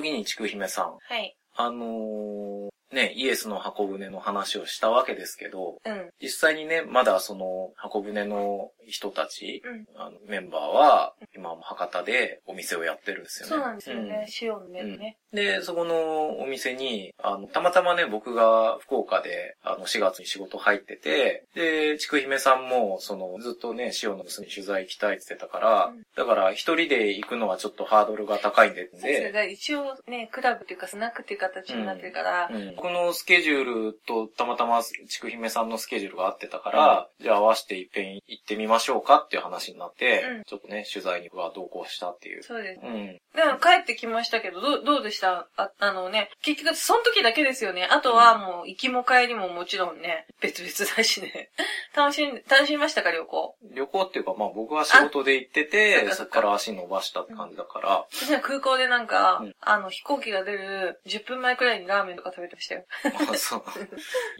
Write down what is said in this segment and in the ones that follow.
時にちくひめさん、はい。あのーね、イエスの箱舟の話をしたわけですけど、うん。実際にね、まだその箱舟の人たち、うん。あのメンバーは、今も博多でお店をやってるんですよね。そうなんですよね。塩の目ね。うんで、そこのお店に、あの、たまたまね、僕が福岡で、あの、4月に仕事入ってて、で、ちくひめさんも、その、ずっとね、塩の娘に取材行きたいって言ってたから、うんだから、一人で行くのはちょっとハードルが高いんで、そうで一応ね、クラブっていうかスナックっていう形になってるから、うん僕のスケジュールとたまたまちくひめさんのスケジュールが合ってたから、じゃあ合わせていっぺん行ってみましょうかっていう話になって、うんちょっとね、取材には同行したっていう。そうです。うん。でも帰ってきましたけど、どう、どうでした？ああのね、結局その時だけですよね。あとはもう行きも帰りももちろんね、別々だしね。楽しん、楽しみましたか、旅行？旅行っていうか、まあ僕は仕事で行ってそて、そっかそこから足伸ばしたって感じだから、私は空港でなんか、うんあの、飛行機が出る10分前くらいにラーメンとか食べてましたよ。あそう。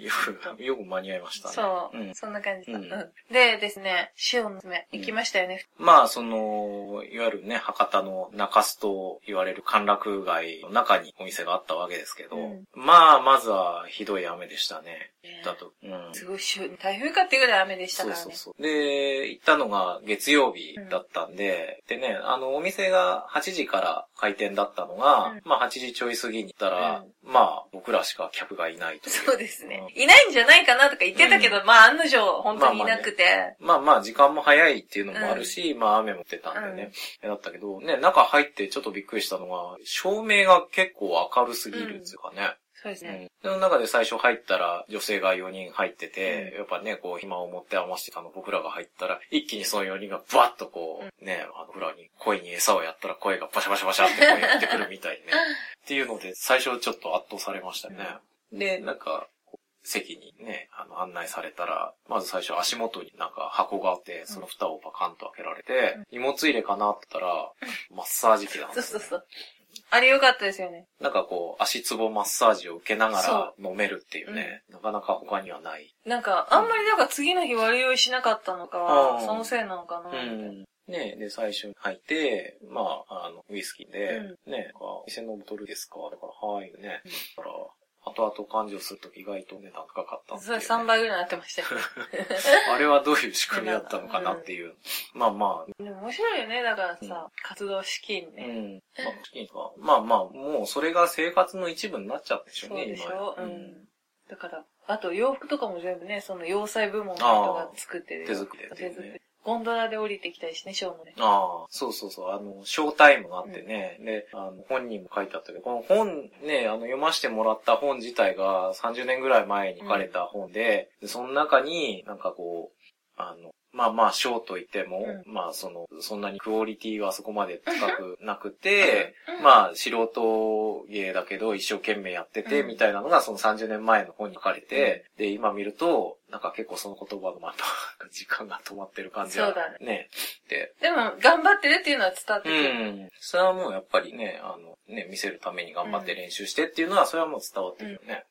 よく、よく間に合いましたね。そう、ん。そんな感じだ、うんうんでですね、塩の爪、行きましたよね。まあ、その、いわゆるね、博多の中洲と言われる歓楽街の中にお店があったわけですけど、うんまあ、まずはひどい雨でしたね。ねだと。うん。すごい週、台風かっていうぐらい雨でしたそからね。うそうそう。で、行ったのが月曜日だったんで、でね、あの、お店が8時から開店だったのが、うんまあ8時ちょい過ぎに行ったら、まあ僕らしか客がいないと。そうですね。いないんじゃないかなとか言ってたけど、まあ案の定、本当にいなくて。まあまあ時間も早いっていうのもあるし、まあ雨も降ってたんでね、だったけど、ね、中入ってちょっとびっくりしたのが、照明が結構明るすぎるっていうかね。そうですね。うん。その中で最初入ったら女性が4人入ってて、やっぱね、こう暇を持って余してたの僕らが入ったら、一気にその4人がバッとこう、ね、あの、フラに声に餌をやったら声がバシャバシャバシャってこうやってくるみたいね。っていうので、最初ちょっと圧倒されましたね。で、なんか、席にね、あの、案内されたら、まず最初足元になんか箱があって、その蓋をパカンと開けられて、荷物入れかな？って言ったら、マッサージ機なんですよそうそうそう。あれ良かったですよね。なんかこう、足つぼマッサージを受けながら飲めるっていうね、なかなか他にはない。なんか、あんまりなんか次の日悪酔いしなかったのうか、んそのせいなのかな。うん。ねで、最初に入って、まあ、あの、ウイスキーで、うねあ店のボトルですか？だから、はい、ね。だから、後々勘定すると意外と値段高かったってそれいうね3倍ぐらいになってましたよ。あれはどういう仕組みだったのかなっていう。まあまあ、でも面白いよね。だからさ、活動資金うね。ん。まあ、資金かまあまあ、もうそれが生活の一部になっちゃったでしょね、そうでしょ？今うん。だから、あと洋服とかも全部ね、その洋裁部門の人が作ってるよ。手作りで手作り。ゴンドラで降りてきたりしね、ショーもね。ああ、そうそうそう、あの、ショータイムがあってね、で、あの、本人も書いてあったけど、この本ね、あの、読ませてもらった本自体が30年ぐらい前に書かれた本で、でその中になんかこう、あの、まあまあ、ショーといっても、うまあ、その、そんなにクオリティはそこまで高くなくて、うん。まあ、素人芸だけど一生懸命やってて、うん。みたいなのがその30年前の本に書かれて、で、今見ると、なんか結構その言葉のまた、時間が止まってる感じはそうだね、で、でも、頑張ってるっていうのは伝わってくうる。ん。それはもうやっぱりね、あの、ね、見せるために頑張って練習してっていうのは、それはもう伝わってるよね。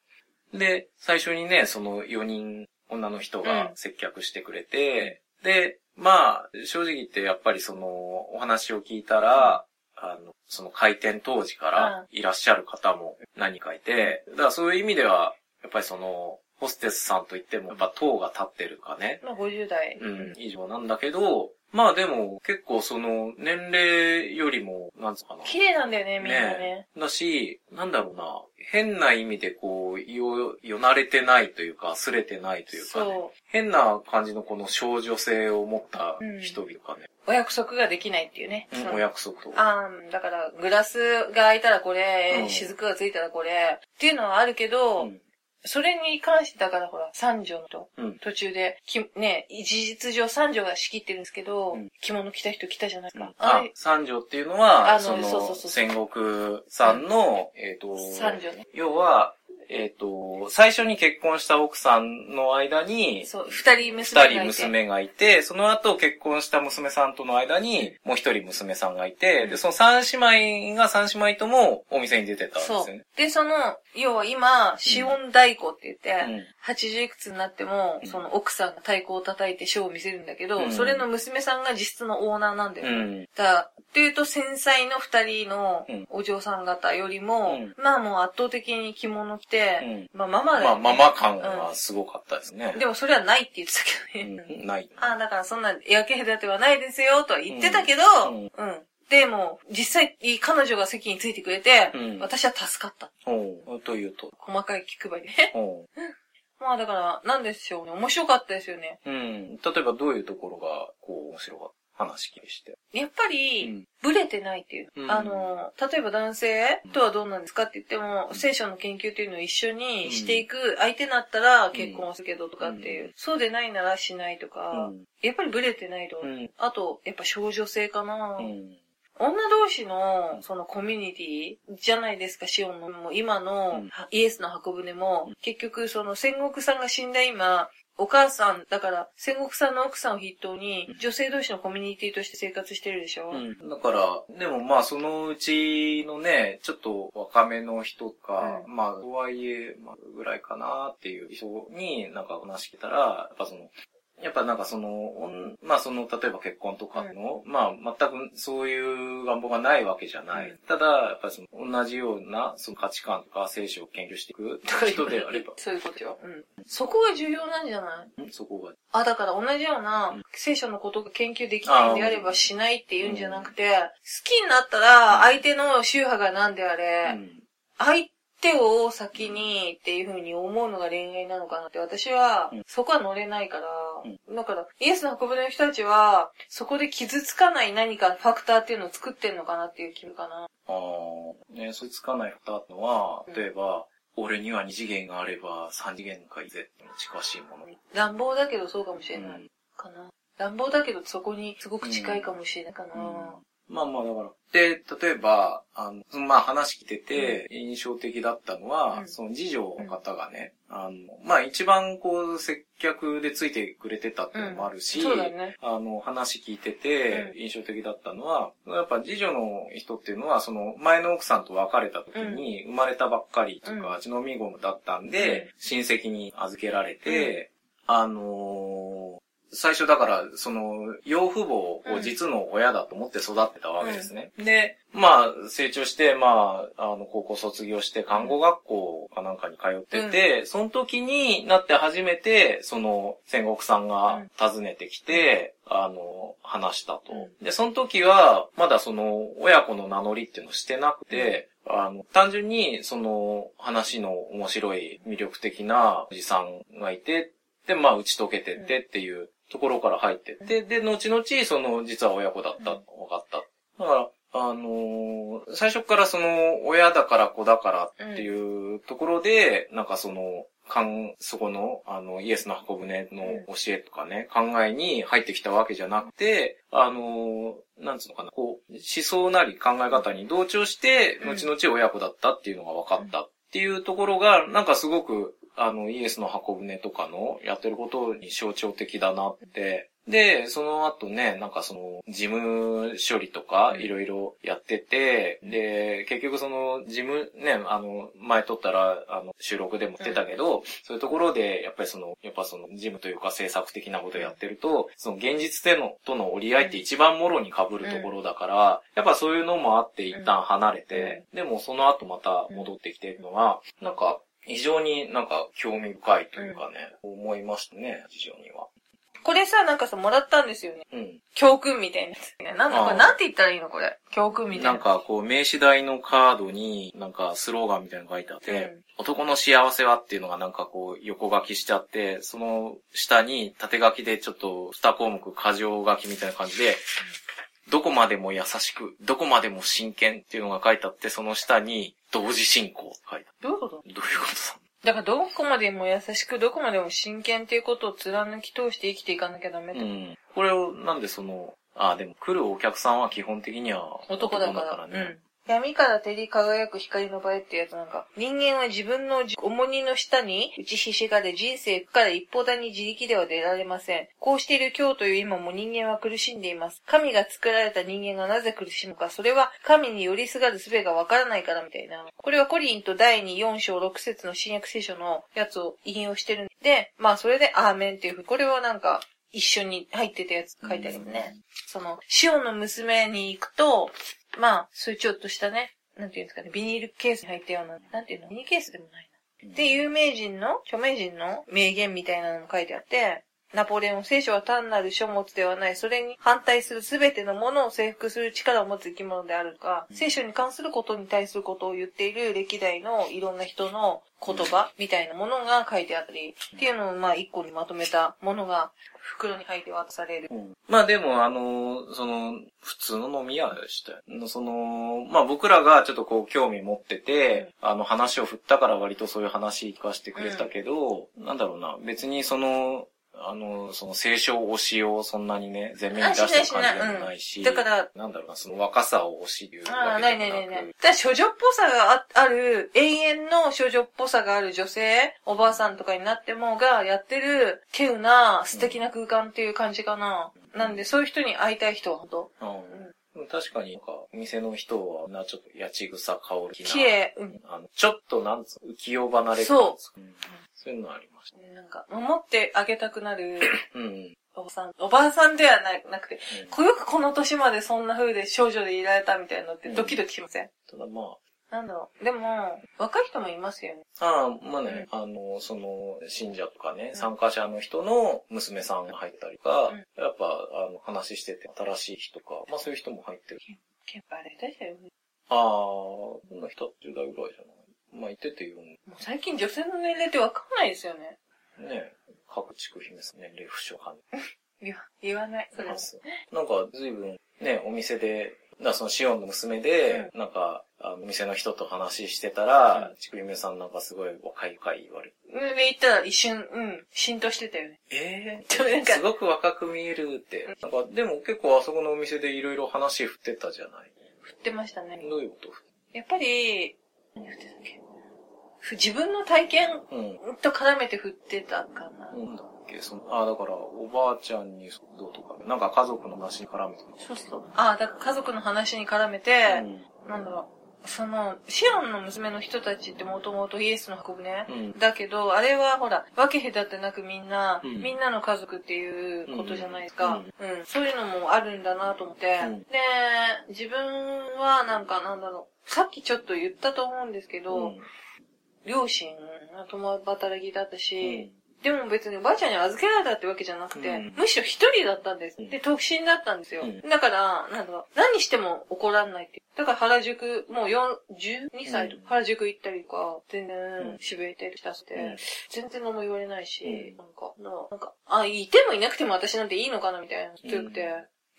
で、最初にね、その4人、女の人が接客してくれて、で、まあ、正直言ってやっぱりその、お話を聞いたら、あの、その開店当時からいらっしゃる方も何かいて、だからそういう意味では、やっぱりその、ホステスさんといっても、やっぱ塔が立ってるかね、まあ、50代。うん、以上なんだけど、まあでも結構その年齢よりも、なんつうかな。綺麗なんだよね、みんなね。だし、なんだろうな、変な意味でこう、よ、よなれてないというか、すれてないというかね。そ変な感じのこの少女性を持った人々がね、う。お約束ができないっていうね。うんお約束と。あーだから、グラスが開いたらこれ、うん雫がついたらこれ、っていうのはあるけど、うんそれに関してだからほら、三女のと、うん途中で、きね、事実上三女が仕切ってるんですけど、うん着物着た人来たじゃないですか。ああれ、、三条っていうのは、あのそのそうそうそう戦国さんの、えっ、と、三女ね。要は、えっ、と、最初に結婚した奥さんの間に、そう、二人娘がいて。二人娘がいて、その後結婚した娘さんとの間に、もう一人娘さんがいて、うんで、その三姉妹が三姉妹ともお店に出てたんですよね。。で、その、要は今、死音太鼓って言って、うん80いくつになっても、うんその奥さんが太鼓を叩いてショーを見せるんだけど、うんそれの娘さんが実質のオーナーなんだよね。うん。だっていうと繊細の二人のうんお嬢さん方よりも、うんまあもう圧倒的に着物着て、うんまあママだまあ、よ、ね。ママ感はすごかったですね。でもそれはないって言ってたけどね。うんない。ああ、だからそんな焼け隔てはないですよとは言ってたけど、うんうん。でも、実際、彼女が席についてくれて、うん私は助かった。というと。細かい気配りね。まあだから、なんでしょうね。面白かったですよね。うん。例えばどういうところが、こう、面白かった話聞きして。やっぱうりん、ブレてないっていう。うんあの、例えば男性とはどうなんですかって言っても、聖書の研究っていうのを一緒にしていく相手だったら結婚するけどとかっていう。うんそうでないならしないとうか、ん。やっぱりブレてないと。うん。あと、やっぱ少女性かな。うん。女同士の、そのコミュニティじゃないですか、シオンの。もう今のうんイエスの箱舟も、結局その戦国さんが死んだ今、お母さん、だから戦国さんの奥さんを筆頭に、女性同士のコミュニティとして生活してるでしょ、うん。だから、でもまあそのうちのね、ちょっと若めの人か、うまあとはいえ、まあぐらいかなっていう人になんか話聞いたら、やっぱその、やっぱなんかその、まあその、例えば結婚とかの、まあ全くそういう願望がないわけじゃない。うん。ただ、やっぱりその同じようなその価値観とか聖書を研究していく人であれば、そういうことよ。うん。そこが重要なんじゃない？んそこが。あ、だから同じような聖書のことが研究できないんであればしないっていうんじゃなくて、好きになったら相手の宗派が何であれ、うん。相手を先にっていう風に思うのが恋愛なのかなって私はうんそこは乗れないから、だからイエスの箱舟の人たちはそこで傷つかない何かファクターっていうのを作ってんのかなっていう気分かな。ああ、ね、そいつかない蓋ってのはうん、例えば、俺には二次元があれば三次元がいいぜって近しいもの。乱暴だけどそうかもしれうないんかな。乱暴だけどそこにすごく近いかもしれないかな。まあまあだから。で、例えば、あの、まあ話聞いてて印象的だったのは、うん。その次女の方がね、あの、まあ一番こう接客でついてくれてたっていうのもあるし、そうだね。あの、話聞いてて、印象的だったのは、やっぱ次女の人っていうのは、その、前の奥さんと別れた時に、生まれたばっかりとうん。か、血のみ子だったんで、親戚に預けられて、あのー最初だから、その、養父母を実の親だと思って育ってたわけですね。で、まあ、成長して、まあ、あの、高校卒業して、看護学校かなんかに通ってて、その時になって初めて、その、戦国さんが訪ねてきて、あの、話したと。で、その時は、まだその、親子の名乗りっていうのをしてなくて、あの、単純に、その、話の面白い、魅力的なおじさんがいて、で、まあ、打ち解けてってっていうところから入って。って、で、後々、その、実は親子だった、分かった。だから、あのー最初からその、親だから子だからっていうところで、なんかその、かん、そこの、あの、イエスの箱舟の教えとかね、考えに入ってきたわけじゃなくて、あのーなんつうのかな、こう、思想なり考え方に同調して、うん。後々親子だったっていうのが分かったっていうところが、なんかすごく、あの、イエスの箱舟とかのやってることに象徴的だなって。で、その後ね、なんかその、事務処理とかいろいろやってて、で、結局その、事務、ね、あの、前撮ったら、あの、収録でも言ってたけど、そういうところで、やっぱりその、やっぱその、事務というか制作的なことをやってると、その、現実での、との折り合いって一番もろに被るところだから、やっぱそういうのもあって一旦離れて、でもその後また戻ってきてるのは、なんか、非常になんか興味深いというかね、思いましたね、非常には。これさ、なんかさ、もらったんですよね。うん。教訓みたいなやつね。なんだこれ、なんて言ったらいいのこれ？教訓みたいな。なんかこう名刺台のカードになんかスローガンみたいなの書いてあって、うん男の幸せはっていうのがなんかこう横書きしちゃって、その下に縦書きでちょっと2項目過剰書きみたいな感じで、どこまでも優しく、どこまでも真剣っていうのが書いてあって、その下に同時進行って書いてあどういうこと？る。どういうことだだから、どこまでも優しく、どこまでも真剣っていうことを貫き通して生きていかなきゃダメと。うん。これをなんでその、あ、でも来るお客さんは基本的には男だから。ね。闇から照り輝く光の場へってやつなんか、人間は自分の重荷の下に打ちひしがれ人生から一方だに自力では出られません。こうしている今日という今も人間は苦しんでいます。神が作られた人間がなぜ苦しむか、それは神に寄りすがる術がわからないからみたいな。これはコリンと第2、4章6節の新約聖書のやつを引用してるんで、まあそれでアーメンっていうふうこれはなんか、一緒に入ってたやつ書いてありますね。その、シオンの娘に行くと、まあ、そういうちょっとしたね、なんていうんですかね、ビニールケースに入ったような、なんていうの、ビニールケースでもないな。で、有名人の、著名人の名言みたいなのも書いてあって、ナポレオン、聖書は単なる書物ではない、それに反対するすべてのものを征服する力を持つ生き物であるとか、聖書に関することに対することを言っている歴代のいろんな人の言葉みたいなものが書いてあったり、っていうのをまあ一個にまとめたものが袋に入って渡される。うん、まあでも、あの、その、普通の飲み屋でしたよ。その、まあ僕らがちょっとこう興味持ってて、うん、あの話を振ったから割とそういう話聞かせてくれたけど、うん、なんだろうな、別にその、あの、その聖書推しをそんなにね、前面に出してる感じでもないし、だから、なんだろうな、その若さを推し言うああ、ないないないない。だ少女っぽさがある、永遠の少女っぽさがある女性、おばあさんとかになってもがやってる、稀有な素敵な空間っていう感じかな。うん、なんで、そういう人に会いたい人は本当。うん確かに、なんか、店の人は、な、ちょっと、やちぐさ香りな。綺麗。うん。あの、ちょっと、なんつう、浮世離れそう。うん。そういうのありました。なんか、守ってあげたくなる、うん。おばさん、おばあさんではななくて、うん、よくこの年までそんな風で少女でいられたみたいなのってドキドキしません、うん、ただまあ、なんだろう。でも、若い人もいますよね。ああ、まあね、うん、あの、その、信者とかね、うん、参加者の人の娘さんが入ったりとか、うん、やっぱ、あの、話してて新しい人とか、まあそういう人も入ってる。結構あれだよね。ああ、こんな人10代ぐらいじゃない？まあ、いてて言うもう最近女性の年齢ってわかんないですよね。ね各地区姫さん年齢不詳派。いや、言わない。それなんか、随分、ね、お店で、だそのシオンの娘で、うん、なんか、あの、店の人と話してたら、ちくゆめさんなんかすごい若い若い言われて。上行ったら一瞬、うん、浸透してたよね。ええー、すごく若く見えるって。なんか、でも結構あそこのお店でいろいろ話振ってたじゃない振ってましたね。どういうこと？やっぱり、何振ってたっけ自分の体験と絡めて振ってたかな。うんだっけそのあ、だから、おばあちゃんにどうとか、なんか家族の話に絡めて。そうそう。あ、だから家族の話に絡めて、うん、なんだろう。その、シオンの娘の人たちってもともとイエスの運ぶね。うん、だけど、あれはほら、分け隔てなくみんな、うん、みんなの家族っていうことじゃないですか。うん。うん、そういうのもあるんだなと思って。で、自分はなんかなんだろう。さっきちょっと言ったと思うんですけど、両親が共働きだったし、うん、でも別におばあちゃんに預けられたってわけじゃなくて、うん、むしろ一人だったんです。で、特進だったんですよ。だから、なんだろう、何しても怒らんないって。だから原宿、もう4、12歳とか、原宿行ったりとか、全然、渋谷行ったりしたって、全然何も言われないし、なんか、なんか、あ、いてもいなくても私なんていいのかなみたいな、強くて。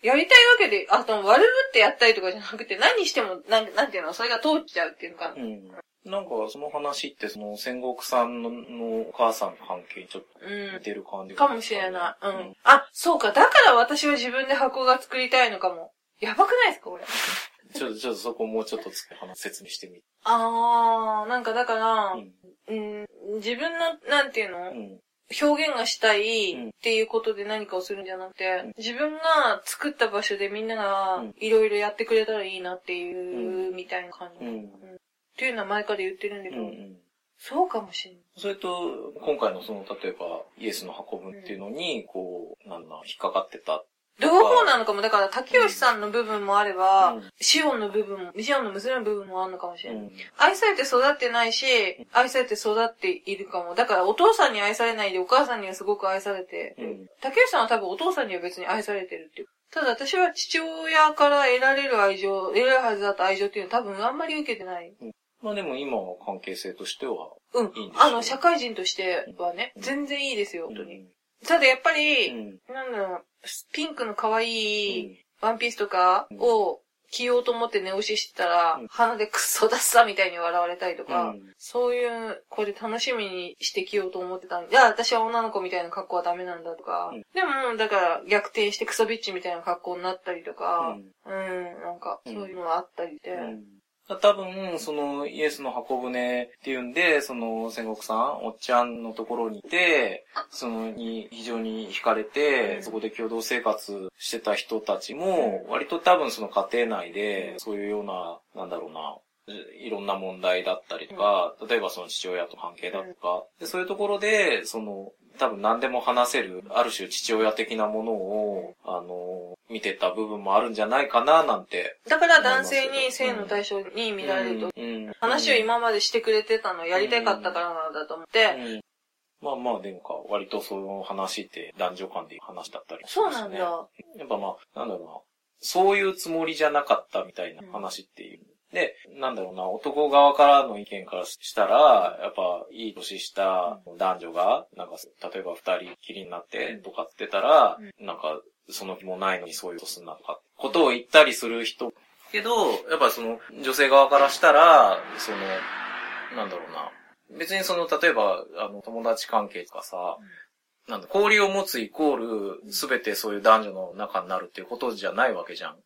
やりたいわけで、あと悪ぶってやったりとかじゃなくて、何しても、なん、なんていうの、それが通っちゃうっていうのか。うん、なんか、その話って、その、戦国さんのお母さんの関係にちょっと似てる感じ、うん、かもしれない。うん。あ、そうか。だから私は自分で箱が作りたいのかも。やばくないですか、これ。ちょっと、ちょっとそこもうちょっと説明してみあー、なんかだから、うん、うん、自分の、なんていうの、うん表現がしたいっていうことで何かをするんじゃなくて、自分が作った場所でみんながいろいろやってくれたらいいなっていう、みたいな感じ。うんっていうのは前から言ってるんだけど、うんうん、そうかもしれない。それと、今回のその、例えば、イエスの運ぶっていうのに、こう、なんだ、引っかかってた両方なのかも。だから、竹吉さんの部分もあれば、うん、シオンの部分も、シオンの娘の部分もあるのかもしれない。うん、愛されて育ってないし、愛されて育っているかも。だから、お父さんに愛されないで、お母さんにはすごく愛されて、うん、竹吉さんは多分お父さんには別に愛されてるっていう。ただ私は父親から得られる愛情、得られるはずだった愛情っていうのは多分あんまり受けてない。まあでも今の関係性としては、うん。あの、社会人としてはね、全然いいですよ、本当に。ただやっぱり、なんだろう、ピンクの可愛いワンピースとかを着ようと思って寝押ししてたら、鼻でクソダッサみたいに笑われたりとか、そういう、これ楽しみにして着ようと思ってたんで、いや、私は女の子みたいな格好はダメなんだとか、でも、だから逆転してクソビッチみたいな格好になったりとか、うん、なんか、そういうのがあったりで、多分、そのイエスの箱舟っていうんで、その戦国さん、おっちゃんのところにいて、そのに非常に惹かれて、そこで共同生活してた人たちも、割と多分その家庭内で、そういうような、なんだろうな、いろんな問題だったりとか、例えばその父親と関係だとか、でそういうところで、その、多分何でも話せる、ある種父親的なものを、あの、見てた部分もあるんじゃないかな、なんて。だから男性に性の対象に見られると、うん話を今までしてくれてたのをやりたかったからなんだと思って、うんまあまあ、でもか、割とその話って男女間でいう話だったりしそうますね。なんだ。やっぱまあ、なんだろうな。そういうつもりじゃなかったみたいな話っていう。で、なんだろうな、男側からの意見からしたら、やっぱ、いい年した男女が、なんか、例えば二人きりになってとかってたら、なんか、その気もないのにそういうことすんなとか、ことを言ったりする人。けど、やっぱその、女性側からしたら、その、なんだろうな。別にその、例えば、あの、友達関係とかさ、なんだ、交流を持つイコール、すべてそういう男女の中になるっていうことじゃないわけじゃん。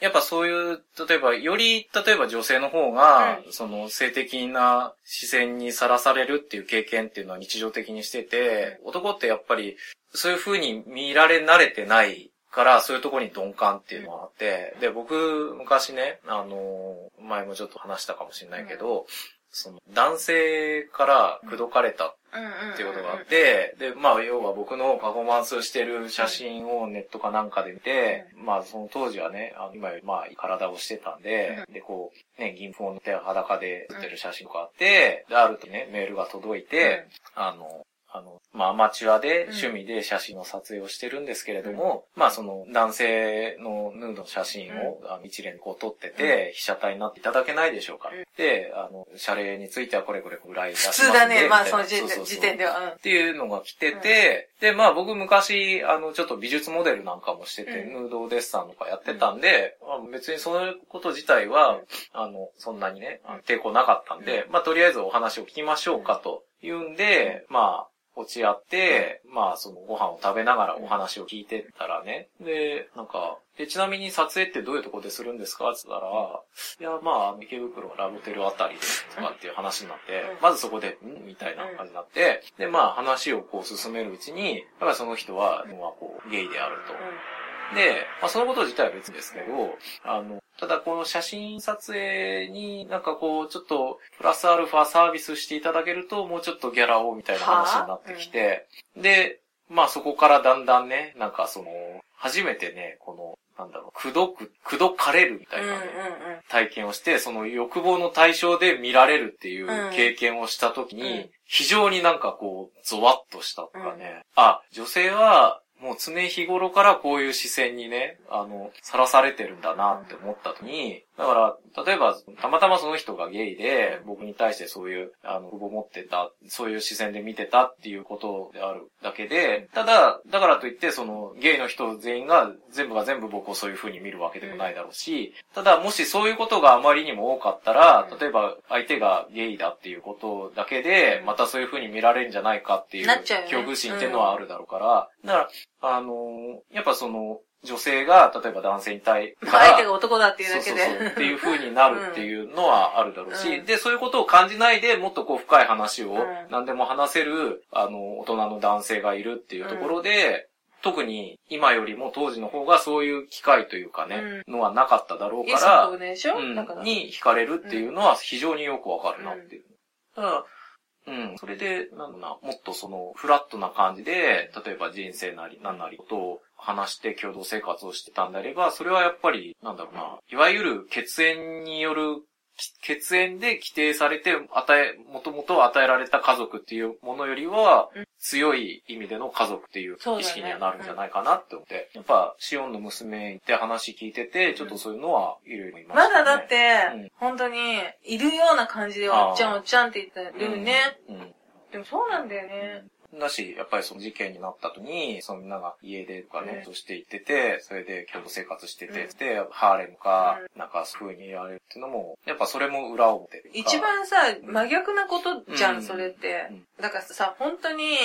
やっぱそういう、例えば、より、例えば女性の方が、その性的な視線にさらされるっていう経験っていうのは日常的にしてて、男ってやっぱり、そういう風に見られ慣れてないから、そういうところに鈍感っていうのがあって、で、僕、昔ね、あの、前もちょっと話したかもしれないけど、その、男性から口説かれたうんうん。っていうことがあっ、て、で、まあ、要は僕のパフォーマンスをしてる写真をネットかなんかで見て、まあ、その当時はね、あの今よりまあ、体をしてたんで、で、こう、ね、銀粉を塗って裸で撮ってる写真とかあって、で、あるとね、メールが届いて、あの、あの、まあ、アマチュアで趣味で写真の撮影をしてるんですけれども、まあ、その男性のヌードの写真を、一連こう撮ってて、被写体になっていただけないでしょうか。で、あの、謝礼についてはこれこれぐらい出します普通だね、まあその時点では。うん。っていうのが来てて、で、まあ僕昔、あの、ちょっと美術モデルなんかもしてて、うん。ヌードデッサンとかやってたんで、まあ別にそういうこと自体は、あの、そんなにね、抵抗なかったんで、まあとりあえずお話を聞きましょうかというんで、まあ、落ち合って、まあ、そのご飯を食べながらお話を聞いてたらね。で、なんか、で、ちなみに撮影ってどういうとこでするんですか？って言ったら、いや、まあ、池袋ラブテルあたりで、とかっていう話になってうん、まずそこで、ん？みたいな感じになって、で、まあ、話をこう進めるうちに、やっぱりその人は、まあ、こう、ゲイであると。で、まあ、そのこと自体は別ですけど、あの、ただこの写真撮影になんかこう、ちょっとプラスアルファサービスしていただけると、もうちょっとギャラをみたいな話になってきて、で、まあそこからだんだんね、なんかその、初めてね、この、なんだろう、くどく、くどかれるみたいなね、体験をして、その欲望の対象で見られるっていう経験をしたときに、うん。非常になんかこう、ゾワッとしたとかね、あ、女性は、もう常日頃からこういう視線にね、あの、さらされてるんだなって思った時に、だから、例えば、たまたまその人がゲイで、僕に対してそういう、あの、欲望持ってた、そういう視線で見てたっていうことであるだけで、ただ、だからといって、その、ゲイの人全員が、全部が全部僕をそういう風に見るわけでもないだろうし、ただ、もしそういうことがあまりにも多かったら、例えば、相手がゲイだっていうことだけで、またそういう風に見られるんじゃないかっていう、恐怖心っていうのはあるだろうから、だから、あのーやっぱその、女性が、例えば男性に対まあ相手が男だっていうだけそうそうそうで。っていう風になるっていうのはあるだろうし、うん。で、そういうことを感じないでもっとこう深い話をうん。何でも話せる、あの、大人の男性がいるっていうところで、特に今よりも当時の方がそういう機会というかね、のはなかっただろうから、のでしょ？うん。に惹かれるっていうのは非常によくわかるなっていう。ただ、うん、それで、なんだな、もっとその、フラットな感じで、例えば人生なり、何なりことを話して共同生活をしてたんであれば、それはやっぱり、なんだろうな、いわゆる血縁による、き血縁で規定されて、与え、もともと与えられた家族っていうものよりはうん、強い意味での家族っていう意識にはなるんじゃないかなって思って、やっぱ、シオンの娘って話聞いてて、ちょっとそういうのはいろいろいました、ね。まだだってうん、本当に、いるような感じで、おっちゃんおっちゃんって言ってるね。うん。うんでもそうなんだよね。だし、やっぱりその事件になった後に、そのみんなが家出とかね、うんとして行ってて、それで共同生活してて、で、ハーレムか、うなんかそういう風に言われるっていうのも、やっぱそれも裏表一番さ、真逆なことじゃうんん、それって。うん。だからさ、本当に、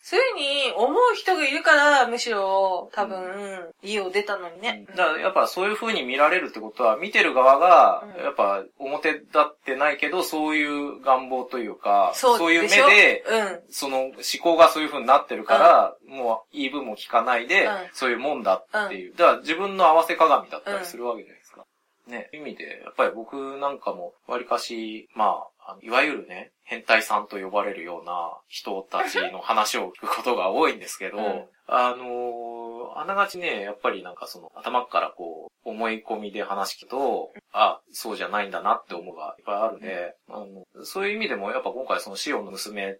そういに思う人がいるから、むしろ、多分、家を出たのにね。だからやっぱそういう風に見られるってことは、見てる側がう、んやっぱ表立ってないけど、そういう願望というか、そういう目でうん。その思考がそういう風になってるから、もう言い分も聞かないで、うんそういうもんだっていう。だから自分の合わせ鏡だったりするわけじゃないですか。ね。意味で、やっぱり僕なんかも、わりかし、まあ、いわゆるね、変態さんと呼ばれるような人たちの話を聞くことが多いんですけど、うん。あのーあながちね、やっぱりなんかその頭からこう、思い込みで話聞くと、あ、そうじゃないんだなって思うがいっぱいあるんで、あの、そういう意味でもやっぱ今回そのシオンの娘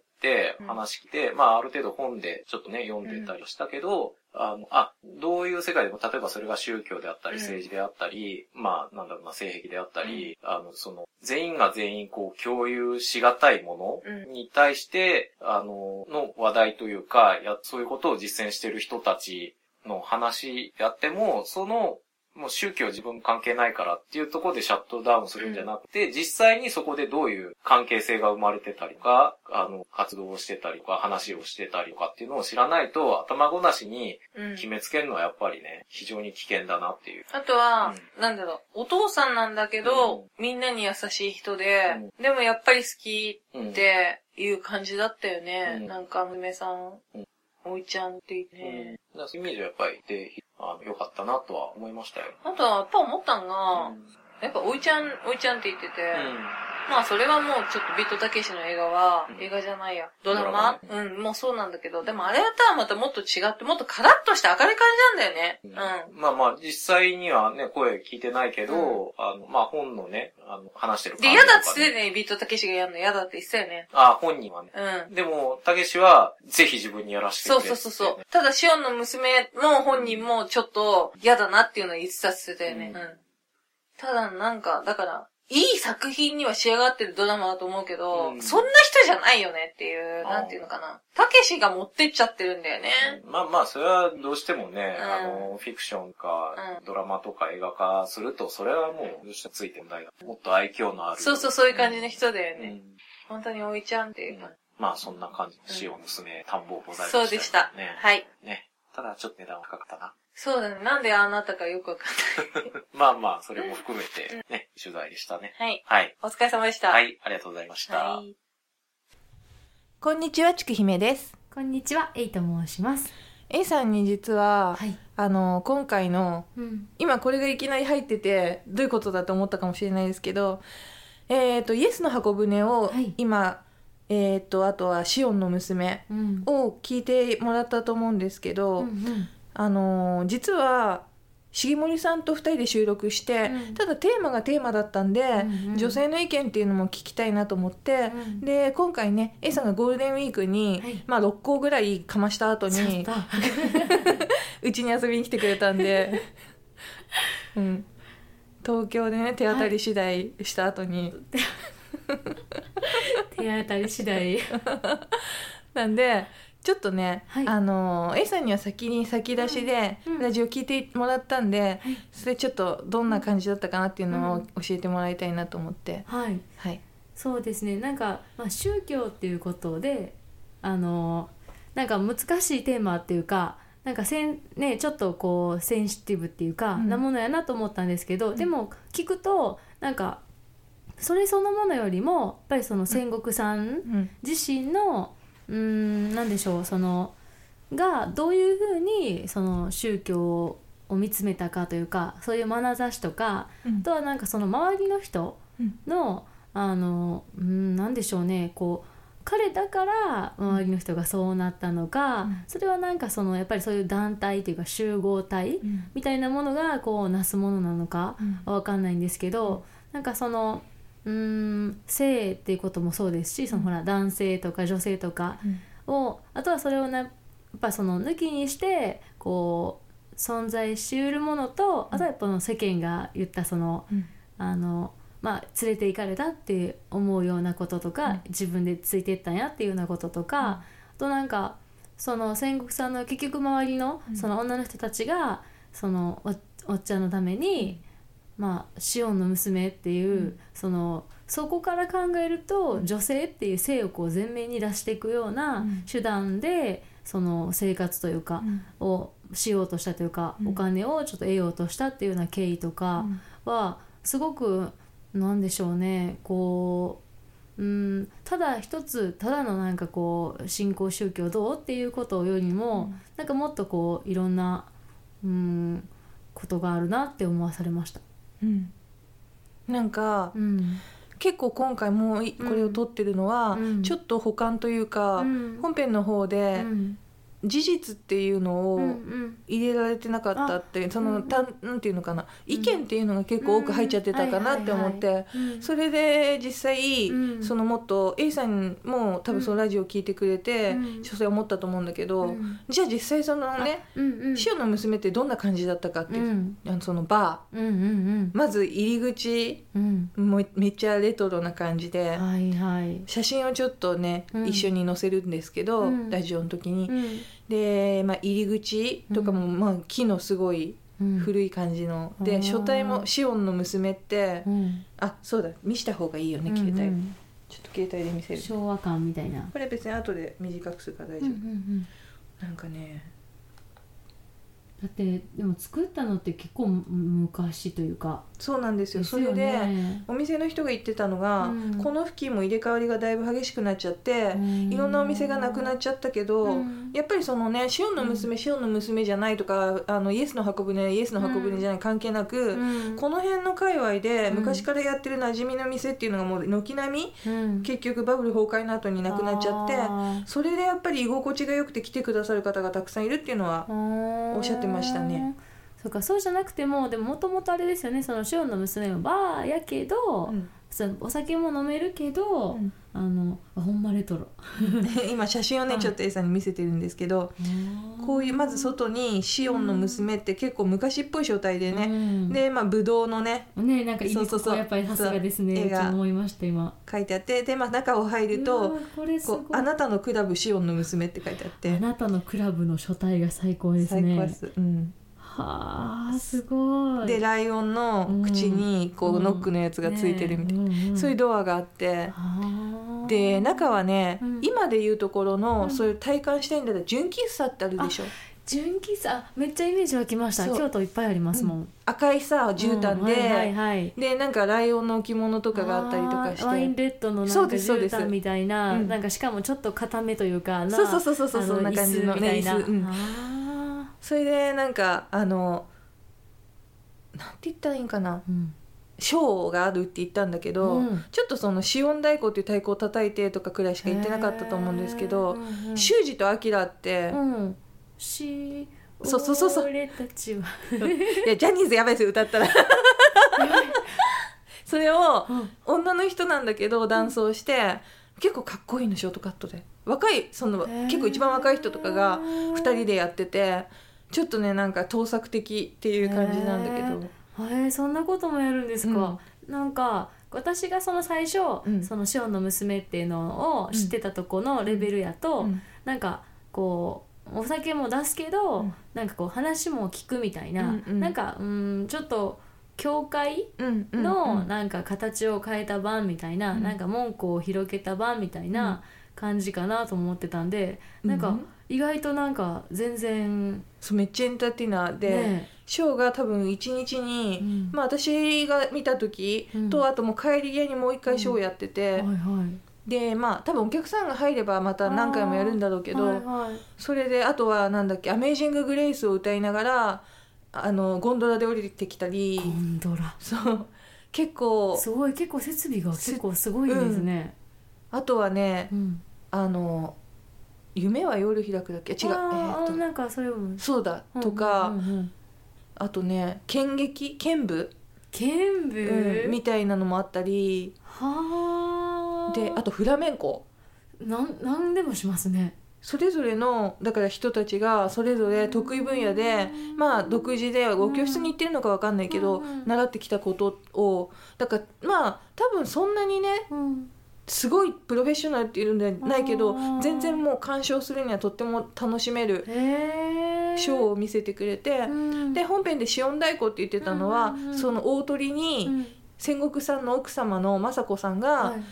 話来て、まあある程度本でちょっとね、読んでたりしたけど、あの、あ、どういう世界でも、例えばそれが宗教であったり、うん。政治であったり、まあ、なんだろうな、性癖であったり、あの、その、全員が全員こう、共有しがたいもうん。のに対して、あの、の話題というか、や、そういうことを実践してる人たちの話やっても、その、もう宗教自分関係ないからっていうところでシャットダウンするんじゃなくて、実際にそこでどういう関係性が生まれてたりとか、あの、活動をしてたりとか、話をしてたりとかっていうのを知らないと、頭ごなしにうん。決めつけるのはやっぱりね、非常に危険だなっていう。あとは、なんだろう、お父さんなんだけど、みんなに優しい人で、でもやっぱり好きうん。っていう感じだったよね。うん。なんか、娘さん、うんおいちゃんって言っうんて。ういう意味ではやっぱりで、あの、良かったなとは思いましたよ。あとは、やっぱ思ったんが、うんやっぱ、おいちゃん、おいちゃんって言ってて、まあ、それはもう、ちょっとビートたけしの映画は、うん映画じゃないや、ドラドマラうん、もうそうなんだけど、でもあれとはまたもっと違って、もっとカラッとした明るい感じなんだよね。うん。まあまあ、実際にはね、声聞いてないけど、あの、まあ本のね、あの、話してるで、感じとか嫌だっつってね、ビートたけしがやるの嫌だって言ってたよね。あ、本人はね。うん。でも、たけしは、ぜひ自分にやらせてくれそうそうそうそう。ただ、シオンの娘も本人もちょっと嫌だなっていうのを言ってたって言ってたよね。ううんん。ただ、なんか、だから、いい作品には仕上がってるドラマだと思うけど、うんそんな人じゃないよねっていう、なんていうのかな。たけしが持ってっちゃってるんだよね。まあまあ、それはどうしてもね、うんあの、フィクションか、うんドラマとか映画化すると、それはもう、どうしてもついてんだよ。もっと愛嬌のある。そうそう、そういう感じの人だよね。うん本当においちゃんっていうか。まあ、そんな感じの塩娘、探訪ございましたよ。そうでした。ね。はい。ね。ただ、ちょっと値段は高かったな。そうだね。なんでああなったかよくわかんない。まあまあ、それも含めて、ね、取材でしたね。はい。はい。お疲れ様でした。は。い、ありがとうございました。はい。こんにちは、ちくひめです。こんにちは、エイと申します。A さんに実は、はい。あの、今回の、うん。今これがいきなり入ってて、どういうことだと思ったかもしれないですけど、えっ、と、イエスの箱舟を、はい今、えっ、と、あとはシオンの娘うん。を聞いてもらったと思うんですけど、うんうん。あのー実は、重森さんと2人で収録して、うん。ただテーマがテーマだったんで、うんうん。女性の意見っていうのも聞きたいなと思って、うんで今回ね A さんがゴールデンウィークに、はい。まあ6校ぐらいかました後に。うちに遊びに来てくれたんで、うん、東京でね手当たり次第した後に、手当たり次第。なんでちょっとね、はい。あの A さんには先に先出しでうんうん。ラジオ聞いてもらったんで、はい。それちょっとどんな感じだったかなっていうのを教えてもらいたいなと思って、はい。はい。そうですね。なんか、まあ、宗教っていうことで、あの、なんか難しいテーマっていうか、なんかせん、ね、ちょっとこう、センシティブっていうか、うん。なものやなと思ったんですけど、でも聞くと、なんか、それそのものよりも、やっぱりその戦国さん。うん。自身のうーんなんでしょう。そのがどういうふうにその宗教を見つめたかというかそういう眼差しとかうん。あとはなんかその周りの人の、あのうんなんでしょうね。こう彼だから周りの人がそうなったのか、うん。それはなんかそのやっぱりそういう団体というか集合体うん。みたいなものがこうなすものなのかうん。わかんないんですけど、なんかそのうーん性っていうこともそうですしそのほら男性とか女性とかをあとはそれをなやっぱその抜きにしてこう存在しうるものとあとはやっぱこの世間が言ったそのうん。あのまあ連れて行かれたって思うようなこととか、うん。自分でついてったんやっていうようなこととか、あとなんかその戦国さんの結局周りのうん。その女の人たちがそのおおっちゃんのために、まあシオンの娘っていう、うん。そのそこから考えると女性っていう性をこう前面に出していくようなうん。手段で、その生活というか、をしようとしたというか、うん。お金をちょっと得ようとしたっていうような経緯とかはすごくなんでしょうねこううんただ一つただのなんかこう信仰宗教どうっていうことよりも、なんかもっとこういろんなうんことがあるなって思わされました。うん。なんかうん。結構今回もういこれを撮ってるのは、うん。ちょっと補完というか、うん。本編の方うでん事実っていうのをうんうん。入れられてなかったって、その、うんたなんていうのかな意見っていうのが結構多く入っちゃってたかなって思って、うん。それで実際、うん。そのもっと A さんも多分そのラジオ聞いてくれて、うん。所詮思ったと思うんだけど、うん。じゃあ実際そのねうんうん。塩の娘ってどんな感じだったかっていう、うん。あのそのバうんうんーまず入り口うん。もめっちゃレトロな感じで、はいはい。写真をちょっとね、うん。一緒に載せるんですけど、うん。ラジオの時に、うんで、まあ、入り口とかも、まあ、木のすごいうん。古い感じの、あー。で書体も「シオンの娘」って、うん。あそうだ見した方がいいよね携帯、うん。うんちょっと携帯で見せる。昭和感みたいな。これ別に後で短くするから大うん丈夫、うんうん。なんかねだってでも作ったのって結構昔というか。そうなんですよ。ですよそれでねお店の人が言ってたのが、うん。この付近も入れ替わりがだいぶ激しくなっちゃって、いろんなお店がなくなっちゃったけど、うん。やっぱりそのねシオンの娘、シオンの娘じゃないとかあのイエスの箱舟イエスの箱舟じゃない関係なく、うん。この辺の界隈でうん。昔からやってる馴染みの店っていうのがもう軒並みうん。結局バブル崩壊の後になくなっちゃってあそれでやっぱり居心地が良くて来てくださる方がたくさんいるっていうのはー。おっしゃってましたね。そうかそうじゃなくてもでももともとあれですよね。そのシオンの娘もバーやけど、うん。そうお酒も飲めるけど、うんあのあほんまレトロ。今写真をねはい。ちょっと A さんに見せてるんですけどこういうまず外にシオンの娘って結構昔っぽい書体でね、ねでまあブドウのねねなんかいいそうそうそう。やっぱりさすがですね絵が思いました今。書いてあってでまあ中を入るとこれこう「あなたのクラブシオンの娘」って書いてあっあてなたのクラブの書体が最高ですね。最高です、うん、はあすごい。でライオンの口にこううん。ノックのやつがついてるみたいな、ねうんうん。そういうドアがあって。はあ。で中はね、うん。今でいうところの、うん。そういう体感したいんだったら純喫茶ってあるでしょ純喫茶あめっちゃイメージ湧きました。そう。京都いっぱいありますもん、赤いさ絨毯で、うんはいはいはい。でなんかライオンの置物とかがあったりとかしあーワインてレッドのなそんかうですそうです。絨毯みたいな、うん。なんかしかもちょっと固めというかなそうそうそうそうそうあそんな感じの椅子みたいな、ね椅子。うん。あそれでなんかあのなんて言ったらいいんかな。ーうん。ショーがあるって言ったんだけど、うん。ちょっとその死音太鼓っていう太鼓を叩いてとかくらいしか言ってなかったと思うんですけどうんうん。修二とアキラって、うんしそうそうそうそう。俺たちは、いやジャニーズやばいですよ歌ったら。それをうん。女の人なんだけどダンスをして、結構かっこいいのショートカットで。若いその結構一番若い人とかが2人でやっててちょっとねなんか盗作的っていう感じなんだけど。へえそんなこともやるんですか、なんか私がその最初、うん。そのシオンの娘っていうのを知ってたとこのレベルやと、うん。なんかこうお酒も出すけど、うん。なんかこう話も聞くみたいな、うんうん。なんかうんちょっと教会のうんなんか形を変えた版みたいな、うん。なんか門戸を広げた版みたいな感じかなと思ってたんで、なんかうん意外となんか全然そうめっちゃエンターテイナーで、ねショーが多分1日に、うん。まあ私が見た時と、うん。あともう帰り際にもう一回ショーやってて、はいはいでまあ多分お客さんが入ればまた何回もやるんだろうけど、はいはい。それであとはなんだっけ「アメージング・グレイス」を歌いながらあのゴンドラで降りてきたりゴンドラ。そう。結構すごい結構設備が結構すごいですね、あとはねうん。あの「夢は夜開く」だっけ。違うえあーーっと。なんかそれも。そうだとか、うんうんうん。あとね剣劇？剣舞、剣舞、うんみたいなのもあったり。はあであとフラメンコ。なんなんでもしますね。それぞれのだから人たちがそれぞれ得意分野でまあ独自でお教室に行ってるのかわかんないけど、うん。習ってきたことをだからまあ多分そんなにねうん。すごいプロフェッショナルっていうんじゃないけどうん全然もう鑑賞するにはとっても楽しめるショーを見せてくれて、うん。で本編で「シオン太鼓」って言ってたのは、その大鳥に、うん。戦国さんの奥様の雅子さんが、はい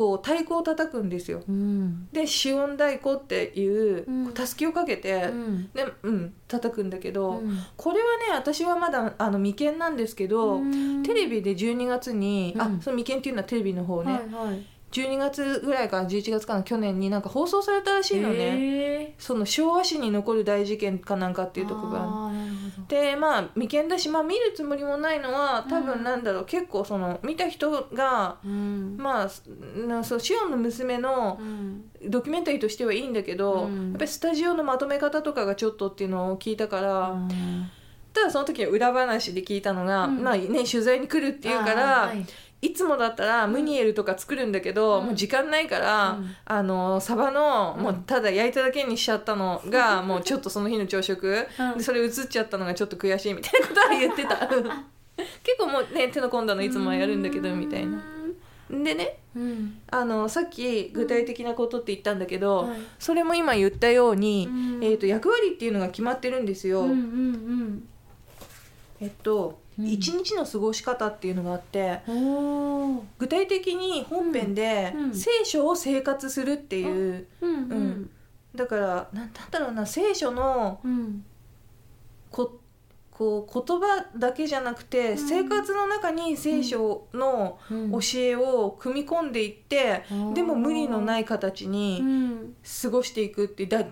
こう太鼓を叩くんですよ。うん。で死音太鼓っていううん。たすきをかけて、うん。でうん叩くんだけど、うん。これはね私はまだあの未見なんですけど、うん。テレビで12月に、あうん。その未見っていうのはテレビの方ね、はいはい12月ぐらいから11月かな去年になんか放送されたらしいのね、へその昭和史に残る大事件かなんかっていうところがあでまあ未見だし、まあ、見るつもりもないのは多うん。分なんだろう、結構その見た人がうん。まあなそうシオンの娘のうん。ドキュメンタリーとしてはいいんだけど、うん。やっぱりスタジオのまとめ方とかがちょっとっていうのを聞いたから、うん。ただその時は裏話で聞いたのが、うん。まあね取材に来るっていうから、はいいつもだったらムニエルとか作るんだけど、うん。もう時間ないから、うん。あのサバのうん。もうただ焼いただけにしちゃったのが、もうちょっとその日の朝食、うん。でそれ映っちゃったのがちょっと悔しいみたいなことは言ってた。結構もうね手の込んだのいつもはやるんだけどみたいな。でねうん。あのさっき具体的なことって言ったんだけど、はい。それも今言ったように、うん。えー、と役割っていうのが決まってるんですよ、うんうんえっとうん一日の過ごし方っていうのがあって具体的に本編で聖書を生活するっていう、うん。だからなんだろうな聖書のうん。ここう言葉だけじゃなくて、ん。生活の中に聖書のうん。教えを組み込んでいって、でも無理のない形うにん。過ごしていくってだ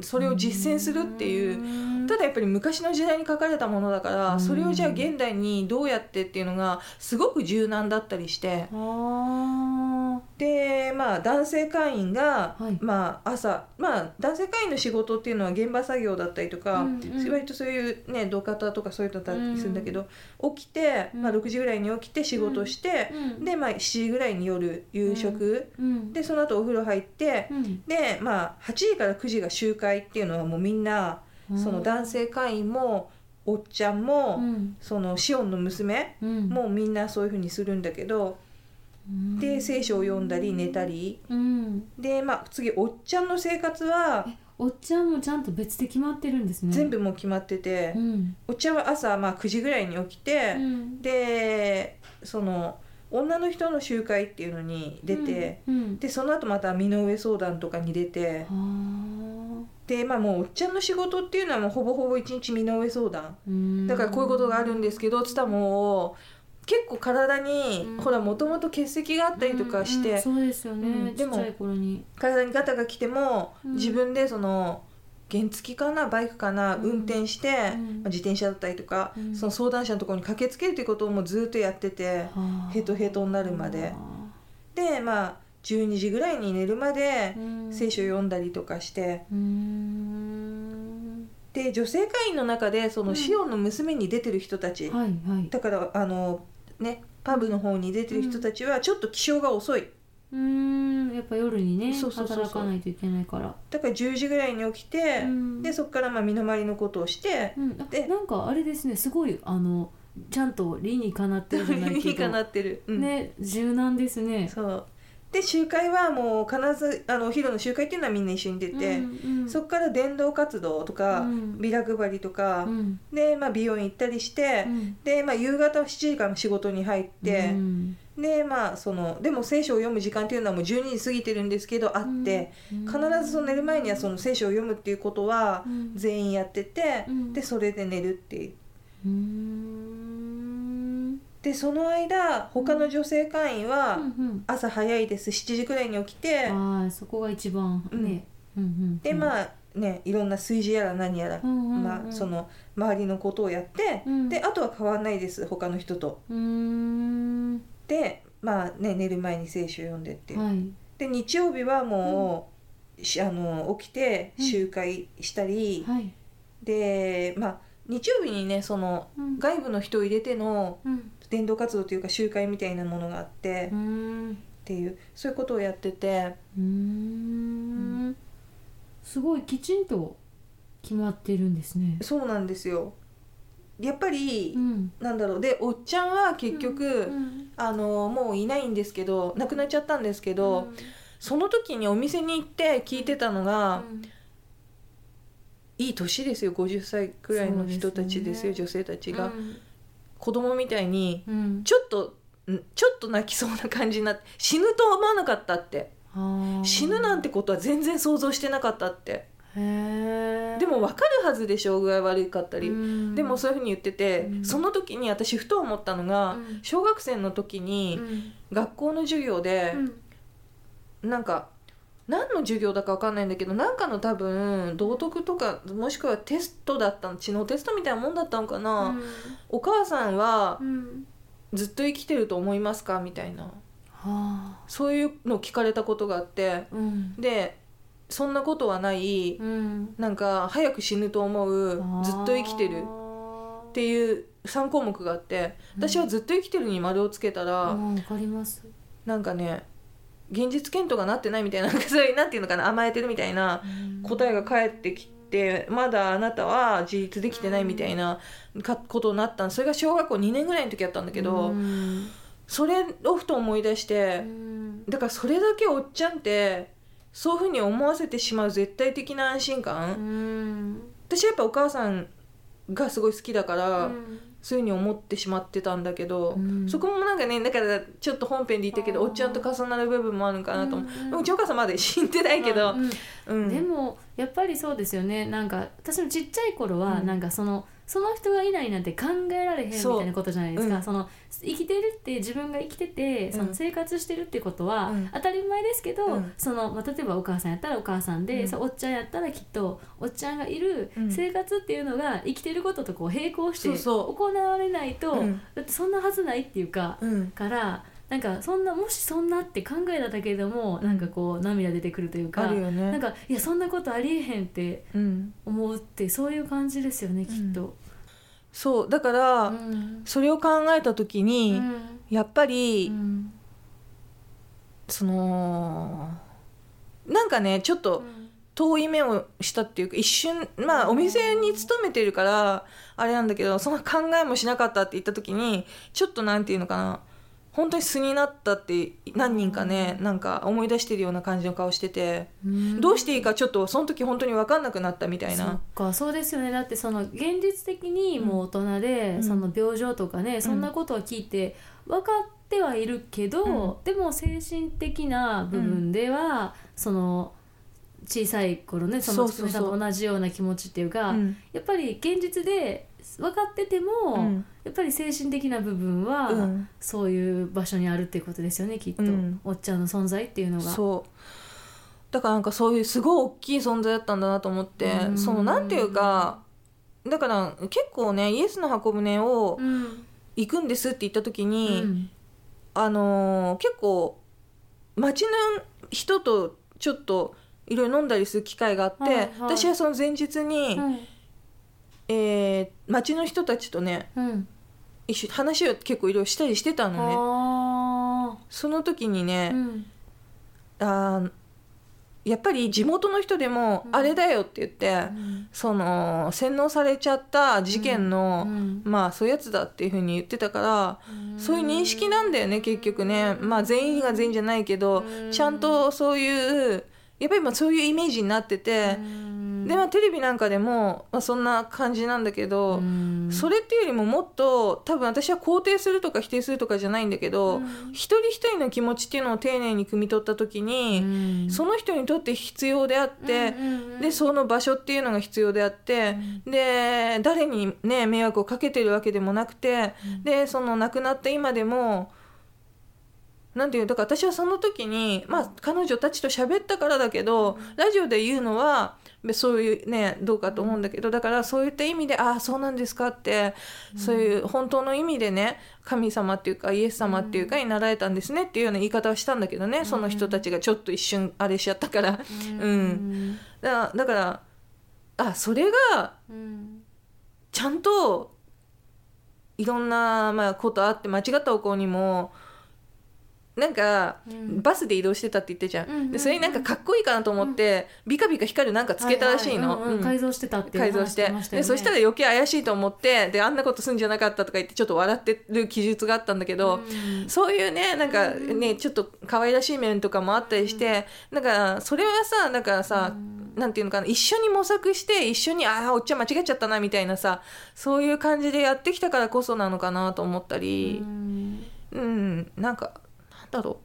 それを実践するっていう。うん。ただやっぱり昔の時代に書かれたものだから、うん。それをじゃあ現代にどうやってっていうのがすごく柔軟だったりして。あでまあ男性会員が、はい。まあ朝まあ男性会員の仕事っていうのは現場作業だったりとか、うんうん。割とそういうね土方とかそういうのだったりするんだけど、起きて、うん。まあ、6時ぐらいに起きて仕事してー、うん。で、まあ、7時ぐらいに夜夕食、うん。でその後お風呂入って、うん。でまあ8時から9時が集会っていうのはもうみんなその男性会員もおっちゃんも、うん。そのシオンの娘うん。もみんなそういう風にするんだけど、うんで聖書を読んだり寝たり。うん。で、まあ、次おっちゃんの生活はえおっちゃんもちゃんと別で決まってるんですね。全部もう決まってて、うん。おっちゃんは朝まあ9時ぐらいに起きて、うん。でその女の人の集会っていうのに出て、うん。でその後また身の上相談とかに出てはでまあもうおっちゃんの仕事っていうのはもうほぼほぼ一日身の上相談。あだからこういうことがあるんですけどつったらもう結構体に、うん。ほらもともと結石があったりとかして、うんうんそうですよね、うん。でもちっちゃい頃に。体にガタが来ても、うん。自分でその原付かなバイクかな、うん。運転して、うん。まあ自転車だったりとか、うん。その相談者のところに駆けつけるということをもうずっとやってて、はあ。ヘトヘトになるまで。でまあ12時ぐらいに寝るまでうん。聖書を読んだりとかして。で女性会員の中でそのうん。シオンの娘に出てる人たち、だからあのねパブの方に出てる人たちはちょっと起床が遅い、うーんやっぱ夜にねそうそうそうそう。働かないといけないから。だから10時ぐらいに起きて、うん。でそこからまあ身の回りのことをして、うん、あでなんかあれですねすごいあのちゃんと理にかなってるじゃないけど。いいかなってる、うん。ね柔軟ですね。そうで集会はもう必ずあのお昼の集会っていうのはみんな一緒に出て、うんうん。そこから伝道活動とか、うん。ビラ配りとか、うん。で、まあ、美容院行ったりして、うん。で、まあ、夕方7時から仕事に入って、うん。でまあそのでも聖書を読む時間っていうのはもう12時過ぎてるんですけどあって、うん。必ずその寝る前にはその聖書を読むっていうことはうん。全員やってて、うん。でそれで寝るっていうでその間他の女性会員は朝早いです。7時くらいに起きて、ああそこが一番ね、でまあねいろんな炊事やら何やら、まあ、その周りのことをやって、うん。であとは変わんないです他の人と。でまあね寝る前に聖書を読んでってで日曜日はもう、しあの起きてうん。集会したり、はい。でまあ日曜日にねそのうん。外部の人を入れてのうん伝道活動というか集会みたいなものがあって、うっんていうそういうことをやっててうーん。すごいきちんと決まってるんですね。そうなんですよ。やっぱり、うん。なんだろう。でおっちゃんは結局、うんあのもういないんですけど亡くなっちゃったんですけど、その時にお店に行って聞いてたのが、うん。いい年ですよ。50歳くらいの人たちですよ。そう女性たちが、うん子供みたいにうん。ちょっとんちょっと泣きそうな感じになって死ぬと思わなかったって。死ぬなんてことは全然想像してなかったって。でも分かるはずでしょ具合悪かったり、うん。でもそういうふうに言ってて、うん。その時に私ふと思ったのが、うん。小学生の時にうん。学校の授業でう、ん。なんか何の授業だか分かんないんだけどなんかの多分道徳とかもしくはテストだったの知能テストみたいなもんだったのかな、お母さんはうん。ずっと生きてると思いますか？みたいな。はあ。そういうの聞かれたことがあって。うん。でそんなことはない。うん。なんか早く死ぬと思う。ずっと生きてる。っていう3項目があって。私はずっと生きてるに丸をつけたら、うんわかります。なんかね現実検討がなってないみたいななんかそういうなんていうのかな甘えてるみたいな答えが返ってきてまだあなたは自立できてないみたいなかことになったのそれが小学校2年ぐらいの時だったんだけど、うん。それをふと思い出してうん。だからそれだけおっちゃんってそういうふうに思わせてしまう絶対的な安心感、うん。私はやっぱお母さんがすごい好きだから、うんそういうふうに思ってしまってたんだけど、うん。そこもなんかねだからちょっと本編で言ったけどおっちゃんと重なる部分もあるんかなと思う、うん。でもうちのお母さんまで死んでないけど、うん。うん。でもやっぱりそうですよね。なんか私もちっちゃい頃はうん。なんかその、その人がいないなんて考えられへんみたいなことじゃないですか、うん。その生きてるって自分が生きててそうん。の生活してるってことは、うん。当たり前ですけど、うん。そのまあ、例えばお母さんやったらお母さんで、おっちゃんやったらきっとおっちゃんがいるうん。生活っていうのが生きてることとこう並行して行われないと、うん。だってそんなはずないっていうか、うん。からなんかそんなもしそんなって考えただけでもなんかこう涙出てくるというかね。なんかいやそんなことありえへんってうん、思うってそういう感じですよねきっと。そうだから、うん。それを考えた時に、うん。やっぱり、うん。そのなんかねちょっと遠い目をしたっていうか一瞬まあお店に勤めてるからあれなんだけどその考えもしなかったって言った時にちょっとなんていうのかな本当に素になったって何人かねなんか思い出してるような感じの顔しててうん。どうしていいかちょっとその時本当に分かんなくなったみたいそっな。かそうですよね。だってその現実的にもう大人で、うん。その病状とかね、そんなことは聞いて分かってはいるけど、でも精神的な部分では、その小さい頃ねそのつくそうそうそう。みさんと同じような気持ちっていうか、うん。やっぱり現実で分かってても、うん。やっぱり精神的な部分は、うん。そういう場所にあるっていうことですよねきっと、うん。おっちゃんの存在っていうのが。そう。だからなんかそういうすごい大きい存在だったんだなと思ってうん。そのなんていうかだから結構ねイエスの箱舟をうん。行くんですって言った時に、うん。あのー結構街の人とちょっといろいろ飲んだりする機会があって、はいはい。私はその前日に、うんえー街の人たちとねうん。一緒に話を結構いろいろしたりしてたのね。あその時にね、ーうん。あーやっぱり地元の人でも、うん。あれだよって言って、うん。その洗脳されちゃった事件の、うん。まあそういうやつだっていうふうに言ってたから、そういう認識なんだよね結局ね。まあ全員が全員じゃないけど、うん。ちゃんとそういうやっぱりまあそういうイメージになってて、うんでまあテレビなんかでも、まあ、そんな感じなんだけど、うん。それっていうよりももっと多分私は肯定するとか否定するとかじゃないんだけど、うん。一人一人の気持ちっていうのを丁寧に汲み取った時に、うん。その人にとって必要であって、でその場所っていうのが必要であって、で誰にね迷惑をかけてるわけでもなくて、でその亡くなった今でもなんていうだから私はその時にまあ彼女たちと喋ったからだけど、ラジオで言うのはべそういうねどうかと思うんだけどだからそういった意味で「ああそうなんですか」って、そういう本当の意味でね神様っていうかイエス様っていうかになられたんですねっていうような言い方をしたんだけどね、その人たちがちょっと一瞬あれしちゃったから。うん。だだからあそれがうん。ちゃんといろんな、まあ、ことあって間違ったお子にもなんか、うん。バスで移動してたって言ってたじゃん、うんうんうんでそれになんかかっこいいかなと思って、ビカビカ光るなんかつけたらしいの、ははうん。うんうん。改造してたっていう改造して。でそしたら余計怪しいと思ってであんなことすんじゃなかったとか言ってちょっと笑ってる記述があったんだけど、うんそういうねなんかねちょっと可愛らしい面とかもあったりして、なんかそれはさなんかさ、なんていうのかな一緒に模索して一緒にああおっちゃん間違っちゃったなみたいなさそういう感じでやってきたからこそなのかなと思ったり、うん。うん。なんかだろう。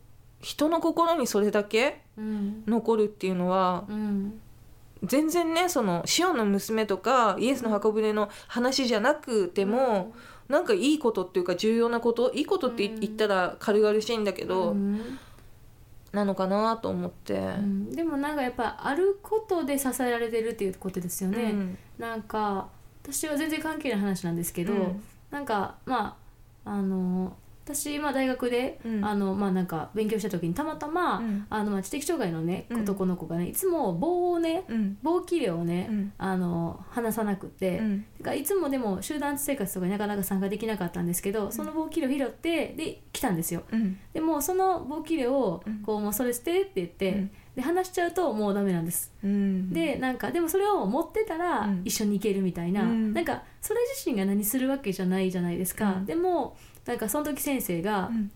人の心にそれだけうん。残るっていうのはうん。全然ねそのシオンの娘とかイエスの箱舟の話じゃなくても、なんかいいことっていうか重要なこといいことってうん。言ったら軽々しいんだけど、うん。なのかなと思って。うん。でもなんかやっぱあることで支えられてるっていうことですよね、うん。なんか私は全然関係ない話なんですけど、うん。なんかまああの私、まあ、大学で、うん。あのまあ、なんか勉強した時にたまたま、うん。あのまあ、知的障害のねうん。男の子がねいつも棒をねうん。棒切れをね、うん。あの離さなくて、うん。だからいつもでも集団生活とかになかなか参加できなかったんですけど、その棒切れを拾ってで来たんですよ。うん。でもその棒切れをうん。こうもうそれ捨てって言って、うん。で離しちゃうともうダメなんです。うん。でなんかでもそれを持ってたらうん。一緒に行けるみたいな、うん。なんかそれ自身が何するわけじゃないじゃないですか、うん。でもなんかその時先生が、うん。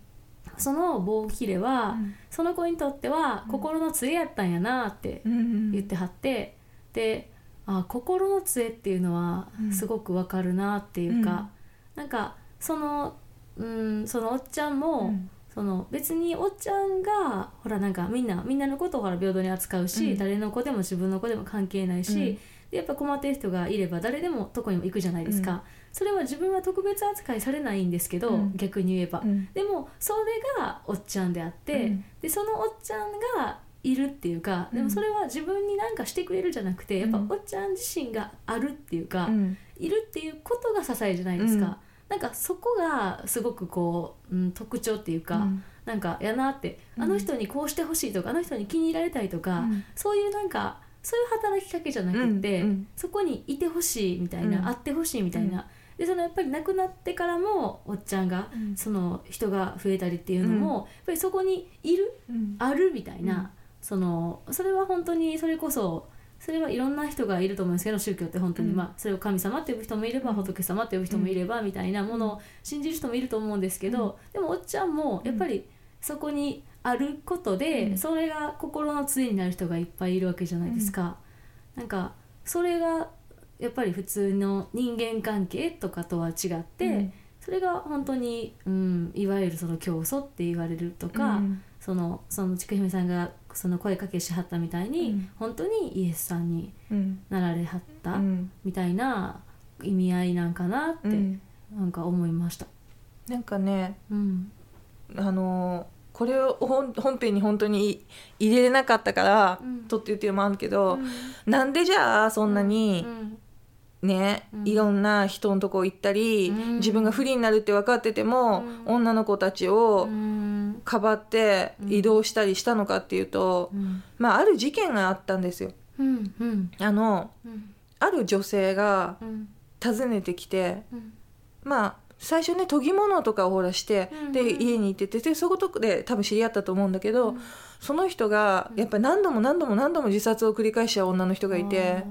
その棒切れは、うん。その子にとっては心の杖やったんやなってうん言ってはって、であ心の杖っていうのはうん。すごくわかるなっていうか、なんかそのうんそのおっちゃんも、うん。その別におっちゃんがほらなんかみんなみんなのことをほら平等に扱うし、うん。誰の子でも自分の子でも関係ないし、うん。でやっぱ困ってる人がいれば誰でもどこにも行くじゃないですか、うんそれは自分は特別扱いされないんですけど、うん。逆に言えば、うん。でもそれがおっちゃんであって、うん。でそのおっちゃんがいるっていうかでもそれは自分に何かしてくれるじゃなくてやっぱうんおっちゃん自身があるっていうか、うん。いるっていうことが支えじゃないですか、うん。なんかそこがすごくこう、うん、特徴っていうか、うん。なんかやなってうん。あの人にこうしてほしいとか、あの人に気に入られたいとか、うん。そういうなんかそういう働きかけじゃなくって、そこにいてほしいみたいな、うん。会ってほしいみたいな、でそのやっぱり亡くなってからもおっちゃんが、うん。その人が増えたりっていうのも、うん。やっぱりそこにいるうん。あるみたいな、うん。そのそれは本当にそれこそそれはいろんな人がいると思うんですけど宗教って本当に、うん。まあ、それを神様って呼ぶ人もいれば仏様って呼ぶ人もいればみたいなものを信じる人もいると思うんですけど、でもおっちゃんもやっぱりそこにあることで、うん。それが心の杖になる人がいっぱいいるわけじゃないですか。なんかそれがやっぱり普通の人間関係とかとは違って、うん。それが本当に、うん、いわゆるその教祖って言われるとか、うん。そのそのちくひめさんがその声かけしはったみたいに、うん。本当にイエスさんにうん。なられはったうん。みたいな意味合いなんかなって、うん。なんか思いました。なんかねうん。あのーこれを本本編に本当に入れれなかったから、うん。とっていうっていうのもあるけど、うん。なんでじゃあそんなにうんね、うん。いろんな人のとこ行ったり、うん。自分が不利になるって分かってても、うん。女の子たちをうん。かばって移動したりしたのかっていうと、うん。まあある事件があったんですよ。うん。うん。あのうん。ある女性がうん。訪ねてきてうん。まあ最初ね研ぎ物とかをほらして、うん。で家に行っててでそういうことで多分知り合ったと思うんだけど、その人がやっぱり何度も何度も何度も自殺を繰り返しちゃう女の人がいて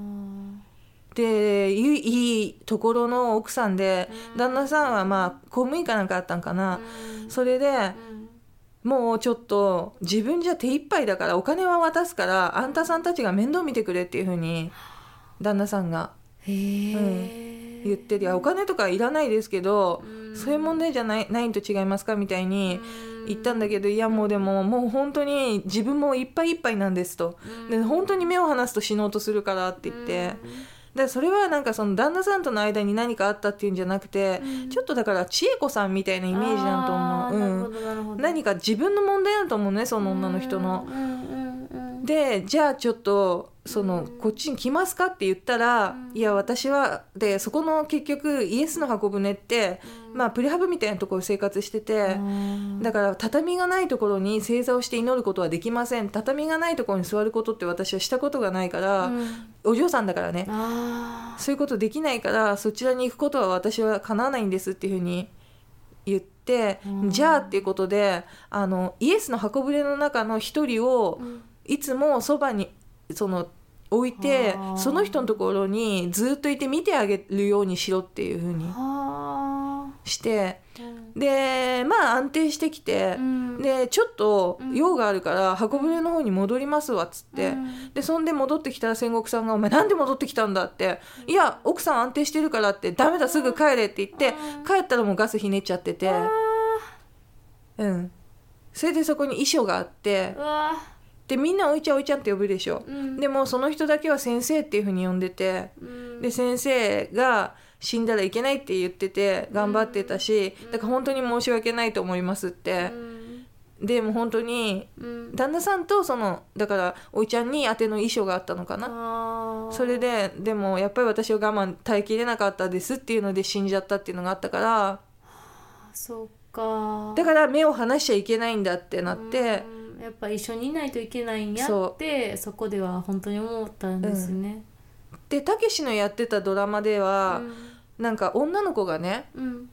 でいいいいところの奥さんでうん。旦那さんはまあ公務員かなんかあったんかな、うん。それでうん。もうちょっと自分じゃ手一杯だからお金は渡すからあんたさんたちが面倒見てくれっていうふうに旦那さんが。へえ言ってて、いやお金とかいらないですけど、うん。そういう問題じゃないないんと違いますかみたいにうん。言ったんだけど、いやもうでももう本当に自分もいっぱいいっぱいなんですと、で本当に目を離すと死のうとするからって言って、でそれはなんかその旦那さんとの間に何かあったっていうんじゃなくて、うん。ちょっとだから千恵子さんみたいなイメージなんと思う、うん、どなるほど。何か自分の問題だと思うねその女の人の。うんうんうんうん。でじゃあちょっとその、うんこっちに来ますかって言ったら、うん。いや私はでそこの結局イエスの箱舟って、うん。まあプレハブみたいなところで生活してて、だから畳がないところに正座をして祈ることはできません。畳がないところに座ることって私はしたことがないから、うん。お嬢さんだからね。あそういうことできないからそちらに行くことは私は叶わないんですっていうふうに言って、うん。じゃあっていうことであのイエスの箱舟の中の一人をいつもそばにその置いてその人のところにずっといて見てあげるようにしろっていうふうにはしてーうん。でまあ安定してきて、うん。でちょっとうん。用があるから箱舟の方に戻りますわっつって、うん。でそんで戻ってきたら戦国さんが「お前なんで戻ってきたんだ」って「いや奥さん安定してるから」って「ダメだすぐ帰れ」って言ってうん。帰ったらもうガスひねっちゃってて。あうん。それでそこに遺書があって。うわでみんなおいちゃんおいちゃんって呼ぶでしょ、うん。でもその人だけは先生っていうふうに呼んでてうん。で先生が死んだらいけないって言ってて頑張ってたしだから本当に申し訳ないと思いますって。でも本当にうん。旦那さんとそのだからおいちゃんに宛ての遺書があったのかな。それででもやっぱり私は我慢耐えきれなかったですっていうので死んじゃったっていうのがあったから。そっか。だから目を離しちゃいけないんだってなってうんやっぱ一緒にいないといけないんやそってそこでは本当に思ったんですね。でたけしのやってたドラマでは、なんか女の子がねうん。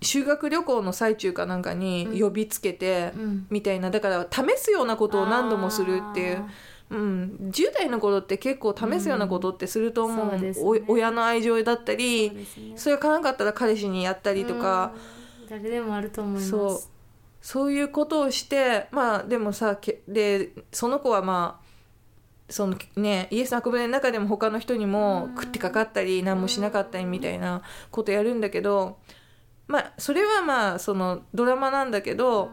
修学旅行の最中かなんかに呼びつけて、うん。みたいな。だから試すようなことを何度もするっていう。うん、10代の頃って結構試すようなことってすると思う,、うん。そうね。お親の愛情だったそうりですね。それがかなかったら彼氏にやったりとか、うん。誰でもあると思います。そういうことをしてまあでもさけでその子はまあそのねイエスの箱舟の中でも他の人にも食ってかかったり何もしなかったりみたいなことやるんだけどまあそれはまあそのドラマなんだけど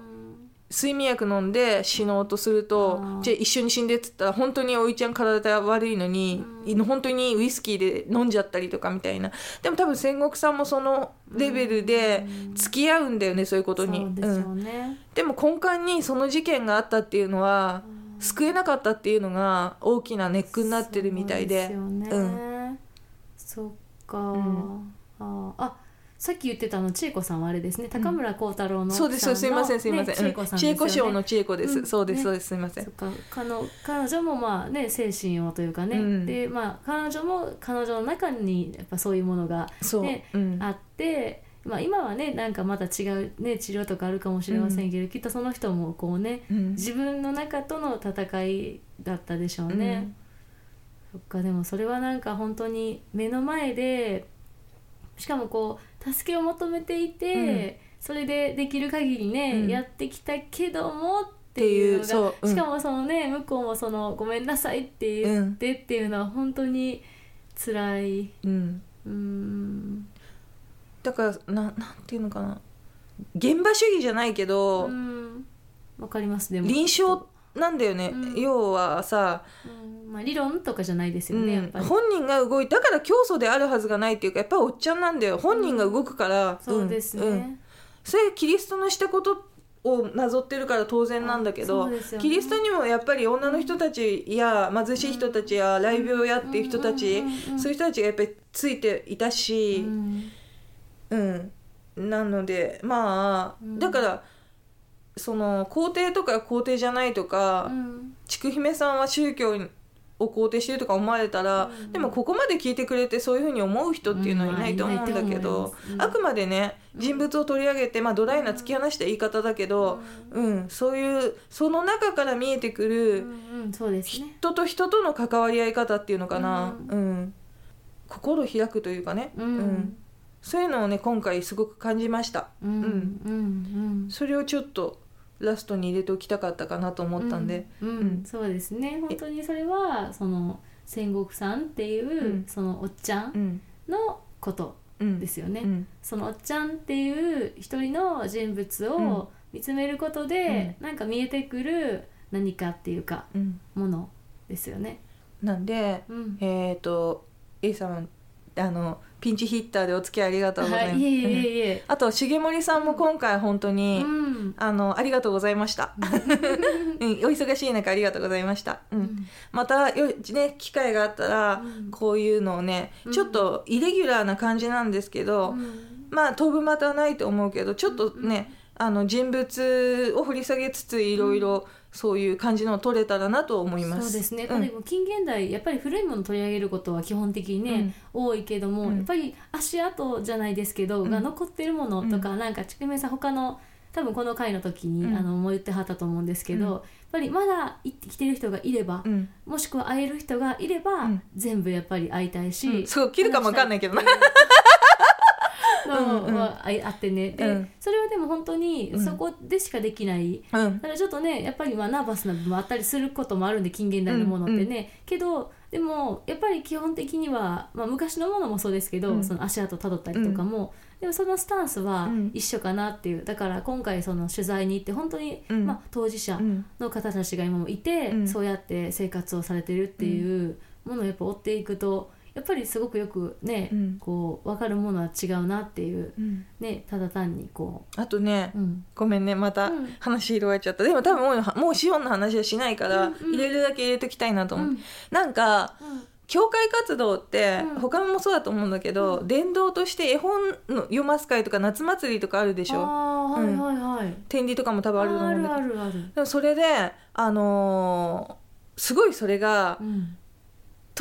睡眠薬飲んで死のうとするとじゃあ一緒に死んでっつったら本当においちゃん体悪いのに本当にウイスキーで飲んじゃったりとかみたいな。でも多分戦国さんもそのレベルで付き合うんだよねそういうことに。そうですよね。でも根幹にその事件があったっていうのは救えなかったっていうのが大きなネックになってるみたいで。そうね。うん。そっか、ん。ああさっき言ってたあの千恵子さんはあれですね高村光太郎のそうですそうですすいませんすいません、千恵子さん知恵子賞の知恵子です、うん。そうですねそうですすいません。彼女もまあね精神をというかね、うん。でまあ彼女も彼女の中にやっぱそういうものがねう。ん。あって、まあ、今はねなんかまた違う、ね、治療とかあるかもしれませんけど、きっとその人もこうねうん。自分の中との戦いだったでしょうね。そっかでもそれはなんか本当に目の前でしかもこう助けを求めていて、それでできる限りね、うん。やってきたけどもっていうのがっていうそううん。しかもそのね向こうもその「ごめんなさい」って言ってっていうのは本当に辛い。うん、うん。だからななんていうのかな。現場主義じゃないけど、うん。わかりますでも。臨床なんだよね、うん。要はさ、うんまあ、理論とかじゃないですうん。よね、やっぱり。本人が動いだから教祖であるはずがないっていうかやっぱりおっちゃんなんだよ。本人が動くから、そうですね、それキリストのしたことをなぞってるから当然なんだけあど、そうですよね。キリストにもやっぱり女の人たちや貧しい人たちや雷病やっていう人たち、うんうんうんうん。そういう人たちがやっぱりついていたし、うん。うん、なのでまあ、うん。だからその皇帝とか皇帝じゃないとか、うん。筑姫さんは宗教を肯定してるとか思われたら、うん。でもここまで聞いてくれてそういうふうに思う人っていうのはいないと思うんだけど、うん。まあくまでね人物を取り上げて、まあ、ドライな突き放した言い方だけど、うん。そういうその中から見えてくうる人と人との関わり合い方っていうのかな、ううん。心を開くというかね、うん。そういうのをね今回すごく感じました。うんうん。それをちょっとラストに入れておきたかったかなと思ったんで、うんうんそうですね。本当にそれはその戦国さんっていう、うん。そのおっちゃんうんのことうん。ですよね、うん。そのおっちゃんっていう一人の人物を見つめることで、なんか見えてくる何かっていうかうん。ものですよね。なんで、うん。えっ、と A さんあのピンチヒッターでお付き合いありがとうございます。はい、いえいえうんいえ。あと重森さんも今回本当に、うん。あのありがとうございました。うん、お忙しい中ありがとうございました。うん、またよね機会があったら、うん。こういうのをね、うん。ちょっとイレギュラーな感じなんですけど、うん。まあ当分またはないと思うけどちょっとね、あの人物を掘り下げつついろいろそういう感じのを取れたらなと思います。そうですね、うん。でも近現代やっぱり古いものを取り上げることは基本的にね、多いけども、うん。やっぱり足跡じゃないですけど、うん。が残ってるものとか、なんかちくめさん他の多分この回の時に、うん。あのもう言ってはったと思うんですけど、うん。やっぱりまだ生きてる人がいれば、うん。もしくは会える人がいれば、うん。全部やっぱり会いたいし、うん。そう切るかもわかんないけどな。うんうん。はああってね。で、うん。それはでも本当にうん。そこでしかできない、うん。だからちょっとねやっぱりまあナーバスな部分もあったりすることもあるんで近現代のものってね、けどでもやっぱり基本的には、まあ、昔のものもそうですけど、うん。その足跡たどったりとかも、でもそのスタンスはうん。一緒かなっていう。だから今回その取材に行って本当に、うん。まあ、当事者うん。の方たちが今もいて、うん。そうやって生活をされてるっていうものをやっぱ追っていくとやっぱりすごくよくね、うん。こう分かるものは違うなっていううん。ねただ単にこあとねう、うん、ごめんねまたうん。話広がっちゃった。でも多分もうもうシオンの話はしないから、うんうん。入れるだけ入れときたいなと思う、うん。なんか教会活動って、うん。他もそうだと思うんだけど、うん。伝道として絵本の読ます会とか夏祭りとかあるでしょ？はいはいはい、天理とかも多分あると思うんだけど。あるあるある、でもそれであのーすごいそれがうん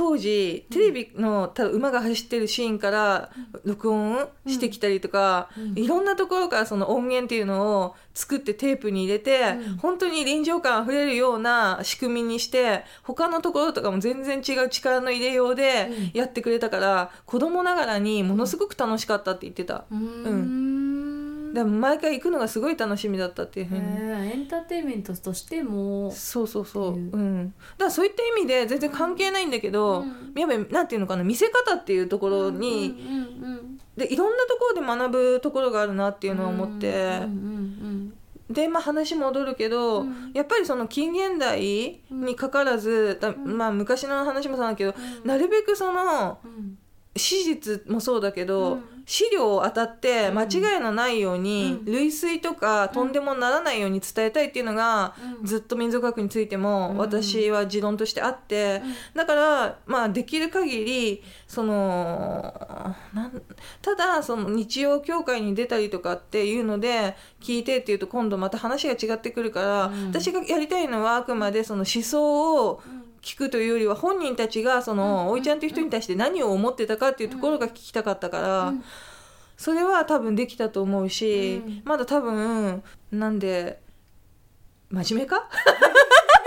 当時テレビの多分馬が走ってるシーンから録音してきたりとか、うん。いろんなところからその音源っていうのを作ってテープに入れて、うん。本当に臨場感あふれるような仕組みにして他のところとかも全然違う力の入れようでうん。やってくれたから、子供ながらにものすごく楽しかったって言ってた。うーんでも毎回行くのがすごい楽しみだったっていうふうに。エンターテインメントとしても。そうそうそう、う。うん、だからそういった意味で全然関係ないんだけど、うん。やっぱりなんていうのかな見せ方っていうところに、うんうんうんでいろんなところで学ぶところがあるなっていうのを思って、うんうんでまあ話戻るけど、うん。やっぱりその近現代にかかわらず、だまあ、昔の話もそうだけど、うん。なるべくそのうん。史実もそうだけど、うん資料を当たってうん。間違いのないように、うん。類推とかとんでもならないように伝えたいっていうのが、うん。ずっと民族学についてもうん。私は持論としてあって、だからまあできる限りそのなんただその日曜教会に出たりとかっていうので聞いてっていうと今度また話が違ってくるから、うん。私がやりたいのはあくまでその思想を聞くというよりは本人たちがその、うんおいちゃんという人に対して何を思ってたかっていうところが聞きたかったから、うん。それは多分できたと思うし、うん。まだ多分なんで真面目か？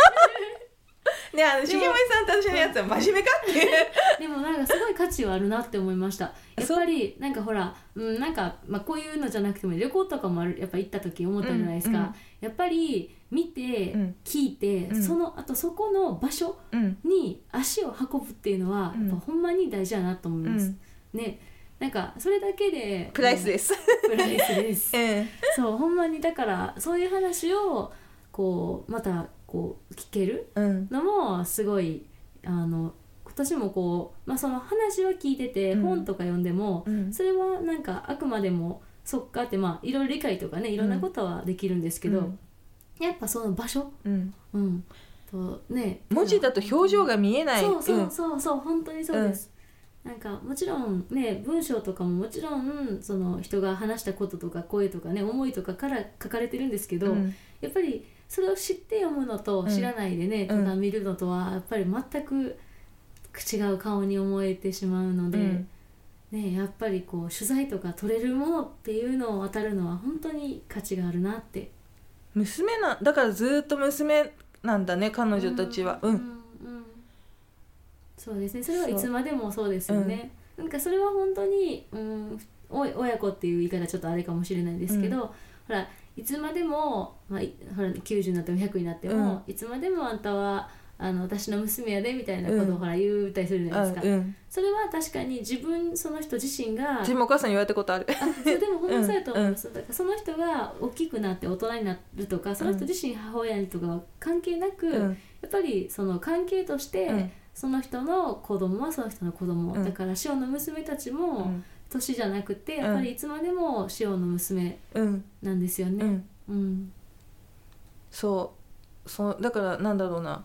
ねあの重森さんと私のやつは真面目かっていう。でもなんかすごい価値はあるなって思いました。やっぱりなんかほら、うん、なんか、まあ、こういうのじゃなくても旅行とかもあるやっぱ行った時思ったじゃないですか、うんうん。やっぱり見て、うん。聞いて、うん。そのあとそこの場所うん。に足を運ぶっていうのは、うん。やっぱほんまに大事だなと思います、ね。なんかそれだけでプライスです。す、プライスです。うん。そうほんまにだからそういう話をこうまたこう聞けるうん。のもすごいあの私もこう、まあ、その話は聞いてて、うん。本とか読んでも、うん。それはなんかあくまでもそっかってまあいろいろ理解とかねいろんなことはできるんですけど、うん。やっぱその場所、うん。うん、とね文字だと表情が見えない。そうそうそうそう本当にそうです、なんかもちろんね文章とかももちろんその人が話したこととか声とかね思いとかから書かれてるんですけど、うん。やっぱりそれを知って読むのとうん知らないでね、うん。ただ見るのとはやっぱり全く違う顔に思えてしまうので、うん。ね、やっぱりこう取材とか取れるものっていうのを渡るのは本当に価値があるなって。娘なだからずっと娘なんだね彼女たちは。うん、うん。うん。そうですね。それはいつまでもそうですよね、なんかそれは本当に、うん、親子っていう言い方ちょっとあれかもしれないですけど、うん。ほらいつまでも、まあ、いほら90になっても100になっても、いつまでもあんたはあの私の娘やでみたいなことをうん。ほら言うたりするじゃないですか、あうん。それは確かに自分その人自身が私もお母さんに言われたことある。あそうでも本当そうやと思います、だからその人が大きくなって大人になるとかその人自身母親にとかは関係なく、うん。やっぱりその関係として、うん。その人の子供はその人の子供、うん。だから塩の娘たちうもん年じゃなくて、やっぱりいつまでも塩の娘うん。なんですよね。うん。うん。そう。そうだからなんだろうな。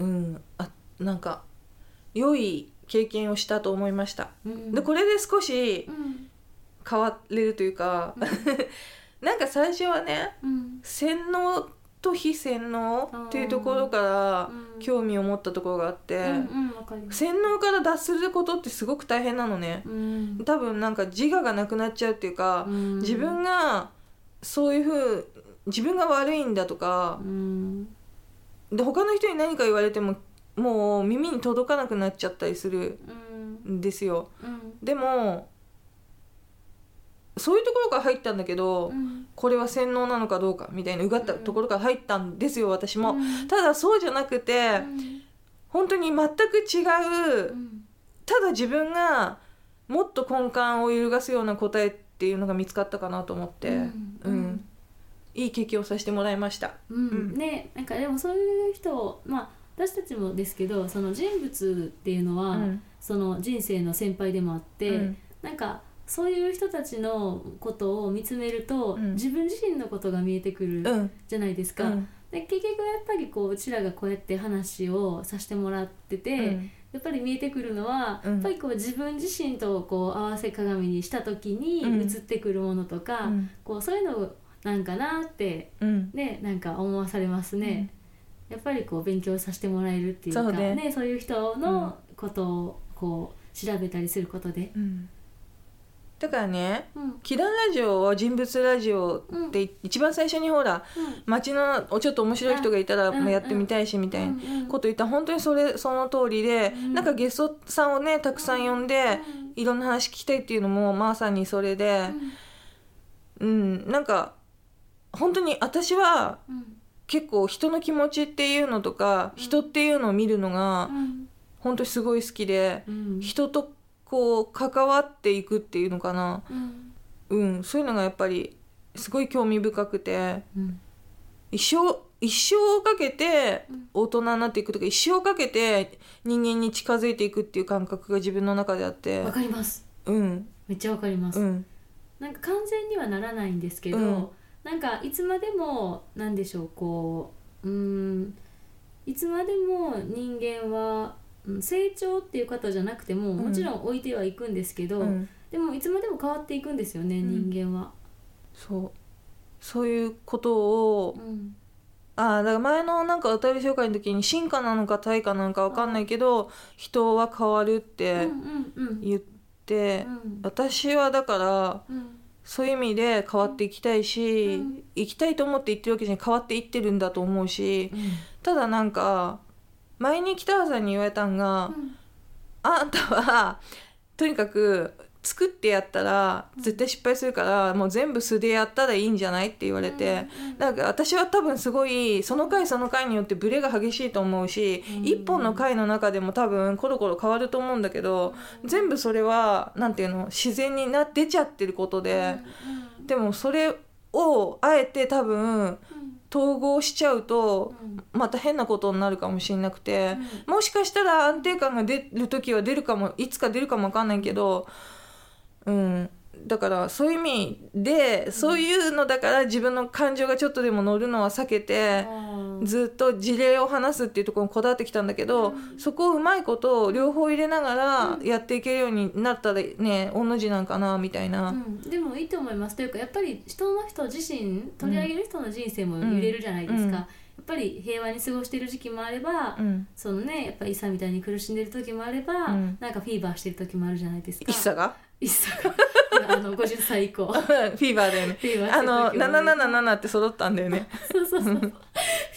うん。うん。あなんか良い経験をしたと思いました。うん。でこれで少しうん。変われるというか、なんか最初はねうん。洗脳と非洗脳っていうところからうん。興味を持ったところがあって。洗脳から脱することってすごく大変なのね。うん。多分なんか自我がなくなっちゃうっていうか、うん。自分がそういうふう自分が悪いんだとかうん。で他の人に何か言われてももう耳に届かなくなっちゃったりするうんんですよ。うん。でもそういうところから入ったんだけど、うん。これは洗脳なのかどうかみたいなうがったところから入ったんですよ私も、うん。ただそうじゃなくて、うん。本当に全く違う、うん。ただ自分がもっと根幹を揺るがすような答えっていうのが見つかったかなと思って、うん。うん。いい経験をさせてもらいました。うん。うん。ねなんかでもそういう人まあ私たちもですけどその人物っていうのは、うん。その人生の先輩でもあって、うん。なんかそういう人たちのことを見つめると、うん。自分自身のことが見えてくるうん。じゃないですか。うん。で結局やっぱりこううちらがこうやって話をさせてもらってて、うん。やっぱり見えてくるのは、うん。やっぱりこう自分自身とこう合わせ鏡にした時にうん。映ってくるものとか、うん。こうそういうのなんかなってうん。ねなんか思わされますね、やっぱりこう勉強させてもらえるっていうかそうね。ねそういう人のことをこう調べたりすることで、うんだからねうん「祈願ラジオ」は人物ラジオうん。って一番最初にほら街のちょっと面白い人がいたらやってみたいしみたいなうんこと言ったら本当にそれその通りで、うん。なんかゲストさんをねたくさん呼んで、いろんな話聞きたいっていうのもまさにそれで、うん、なんか本当に私はうん。うん結構人の気持ちっていうのとか、人っていうのを見るのがうん。本当にすごい好きで、うん。人とこう関わっていくっていうのかな、うん。うん、そういうのがやっぱりすごい興味深くて。うん。一生一生をかけてうん。大人になっていくとか一生をかけて人間に近づいていくっていう感覚が自分の中であって。わかります。うん。めっちゃわかります、うん。なんか完全にはならないんですけど、うん。なんかいつまでもなんでしょうこううーん。いつまでも人間はうん成長っていう方じゃなくてももちろん置いてはいくんですけど、うん。でもいつまでも変わっていくんですよね、ん。人間は。そう。そういうことをうん。ああだから前のなんかお便り紹介の時に進化なのか退化なのか分かんないけど人は変わるっうんて言ってうん。私はだからうん。そういう意味で変わっていきたいし、うん。行きたいと思って言ってるわけじゃ変わっていってるんだと思うしただなんか前に北原さんに言われたんが、うん。あんたはとにかく作ってやったら絶対失敗するから、もう全部素でやったらいいんじゃないって言われて、なんか私は多分すごいその回その回によってブレが激しいと思うし、うん一本の回の中でも多分コロコロ変わると思うんだけど、全部それはなんていうの自然にな出ちゃってることで、でもそれをあえて多分統合しちゃうとまた変なことになるかもしれなくて、もしかしたら安定感が出る時は出るかもいつか出るかもわかんないけどうんだからそういう意味でそういうのだから自分の感情がちょっとでも乗るのは避けて。ずっと事例を話すっていうところにこだわってきたんだけど、そこをうまいこと両方入れながらやっていけるようになったらね御の字なんかなみたいな、うん、でもいいと思います。というかやっぱり人の人自身取り上げる人の人生も揺れるじゃないですか、うん。やっぱり平和に過ごしてる時期もあれば、うん、そのねやっぱりイサみたいに苦しんでる時もあれば、うん。なんかフィーバーしてる時もあるじゃないですか。一茶が？一茶があの50歳以降。フ フィーバーだよね。ィーバーあのる時もね。777って揃ったんだよね。そうそうそう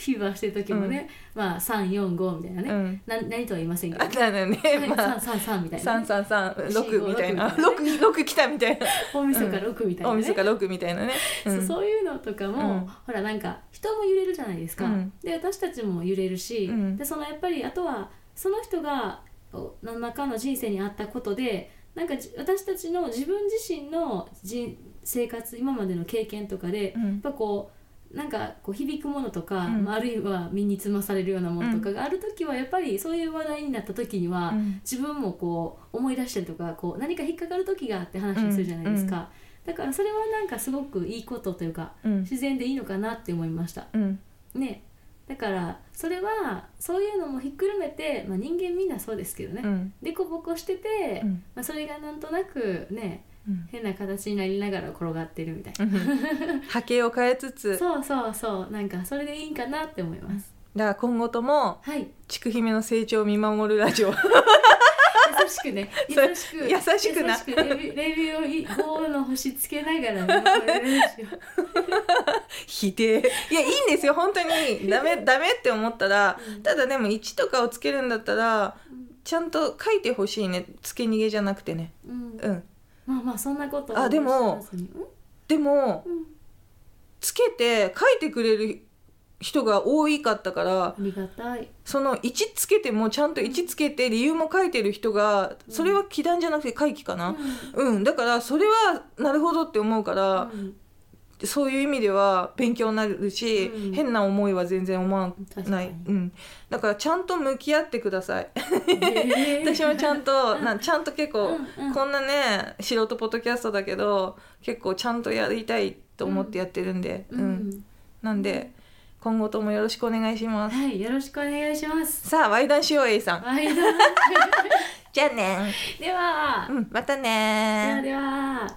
フィーバーしてる時もね、まあ345みたいなね、うん。な何とは言いませんけど、あだよねはいまあ333みたいな、ね、3336みたいな。信号六みたいな66来たみたいな。大晦日6みたいな、ね。大晦日6みたいなね、うそうん。そういうのとかも、うん。ほらなんか人も揺れるじゃないですか、うん。で私たちも揺れるし、うん。でそのやっぱりあとはその人がお何らかの人生にあったことでなんかじ私たちの自分自身の人生活今までの経験とかで、うん。やっぱこうなんかこう響くものとか、うん。まああるいは身につまされるようなものとかがある時はやっぱりそういう話題になった時には、うん。自分もこう思い出したりとかこう何か引っかかる時があって話をするじゃないですか、だからそれはなんかすごくいいことというかうん。自然でいいのかなって思いました。うん。ねだからそれはそういうのもひっくるめて、まあ、人間みんなそうですけどね、うん。でこぼこしてて、うん。まあ、それがなんとなくねうん。変な形になりながら転がってるみたいな、波形を変えつつ。そうそうそう。なんかそれでいいんかなって思います、だから今後ともはい。ちくひめの成長を見守るラジオ 優しくね 優しく優しくな。レビューレビューをい5の星つけながら見守るラジ否定いやいいんですよ。本当に。ダメ ダメって思ったらうん。ただでも1とかをつけるんだったらちゃんと書いてほしいね。つけ逃げじゃなくてね。オうん。うん。まあまあそんなことをあでもでもつけて書いてくれる人が多いかったからありがたい。その1つけてもちゃんと1つけて理由も書いてる人がそれは気談じゃなくて回帰かな、うん、だからそれはなるほどって思うから、うん。そういう意味では勉強になるし、うん。変な思いは全然思わない、うん、だからちゃんと向き合ってください。私もちゃんとなちゃんと結構、うんうん。こんなね素人ポッドキャストだけど結構ちゃんとやりたいと思ってやってるんで、ううん。んなんで今後ともよろしくお願いします。はいよろしくお願いします。さあワイダンしよう A さん。はい じゃあねでは。うんまたではねでは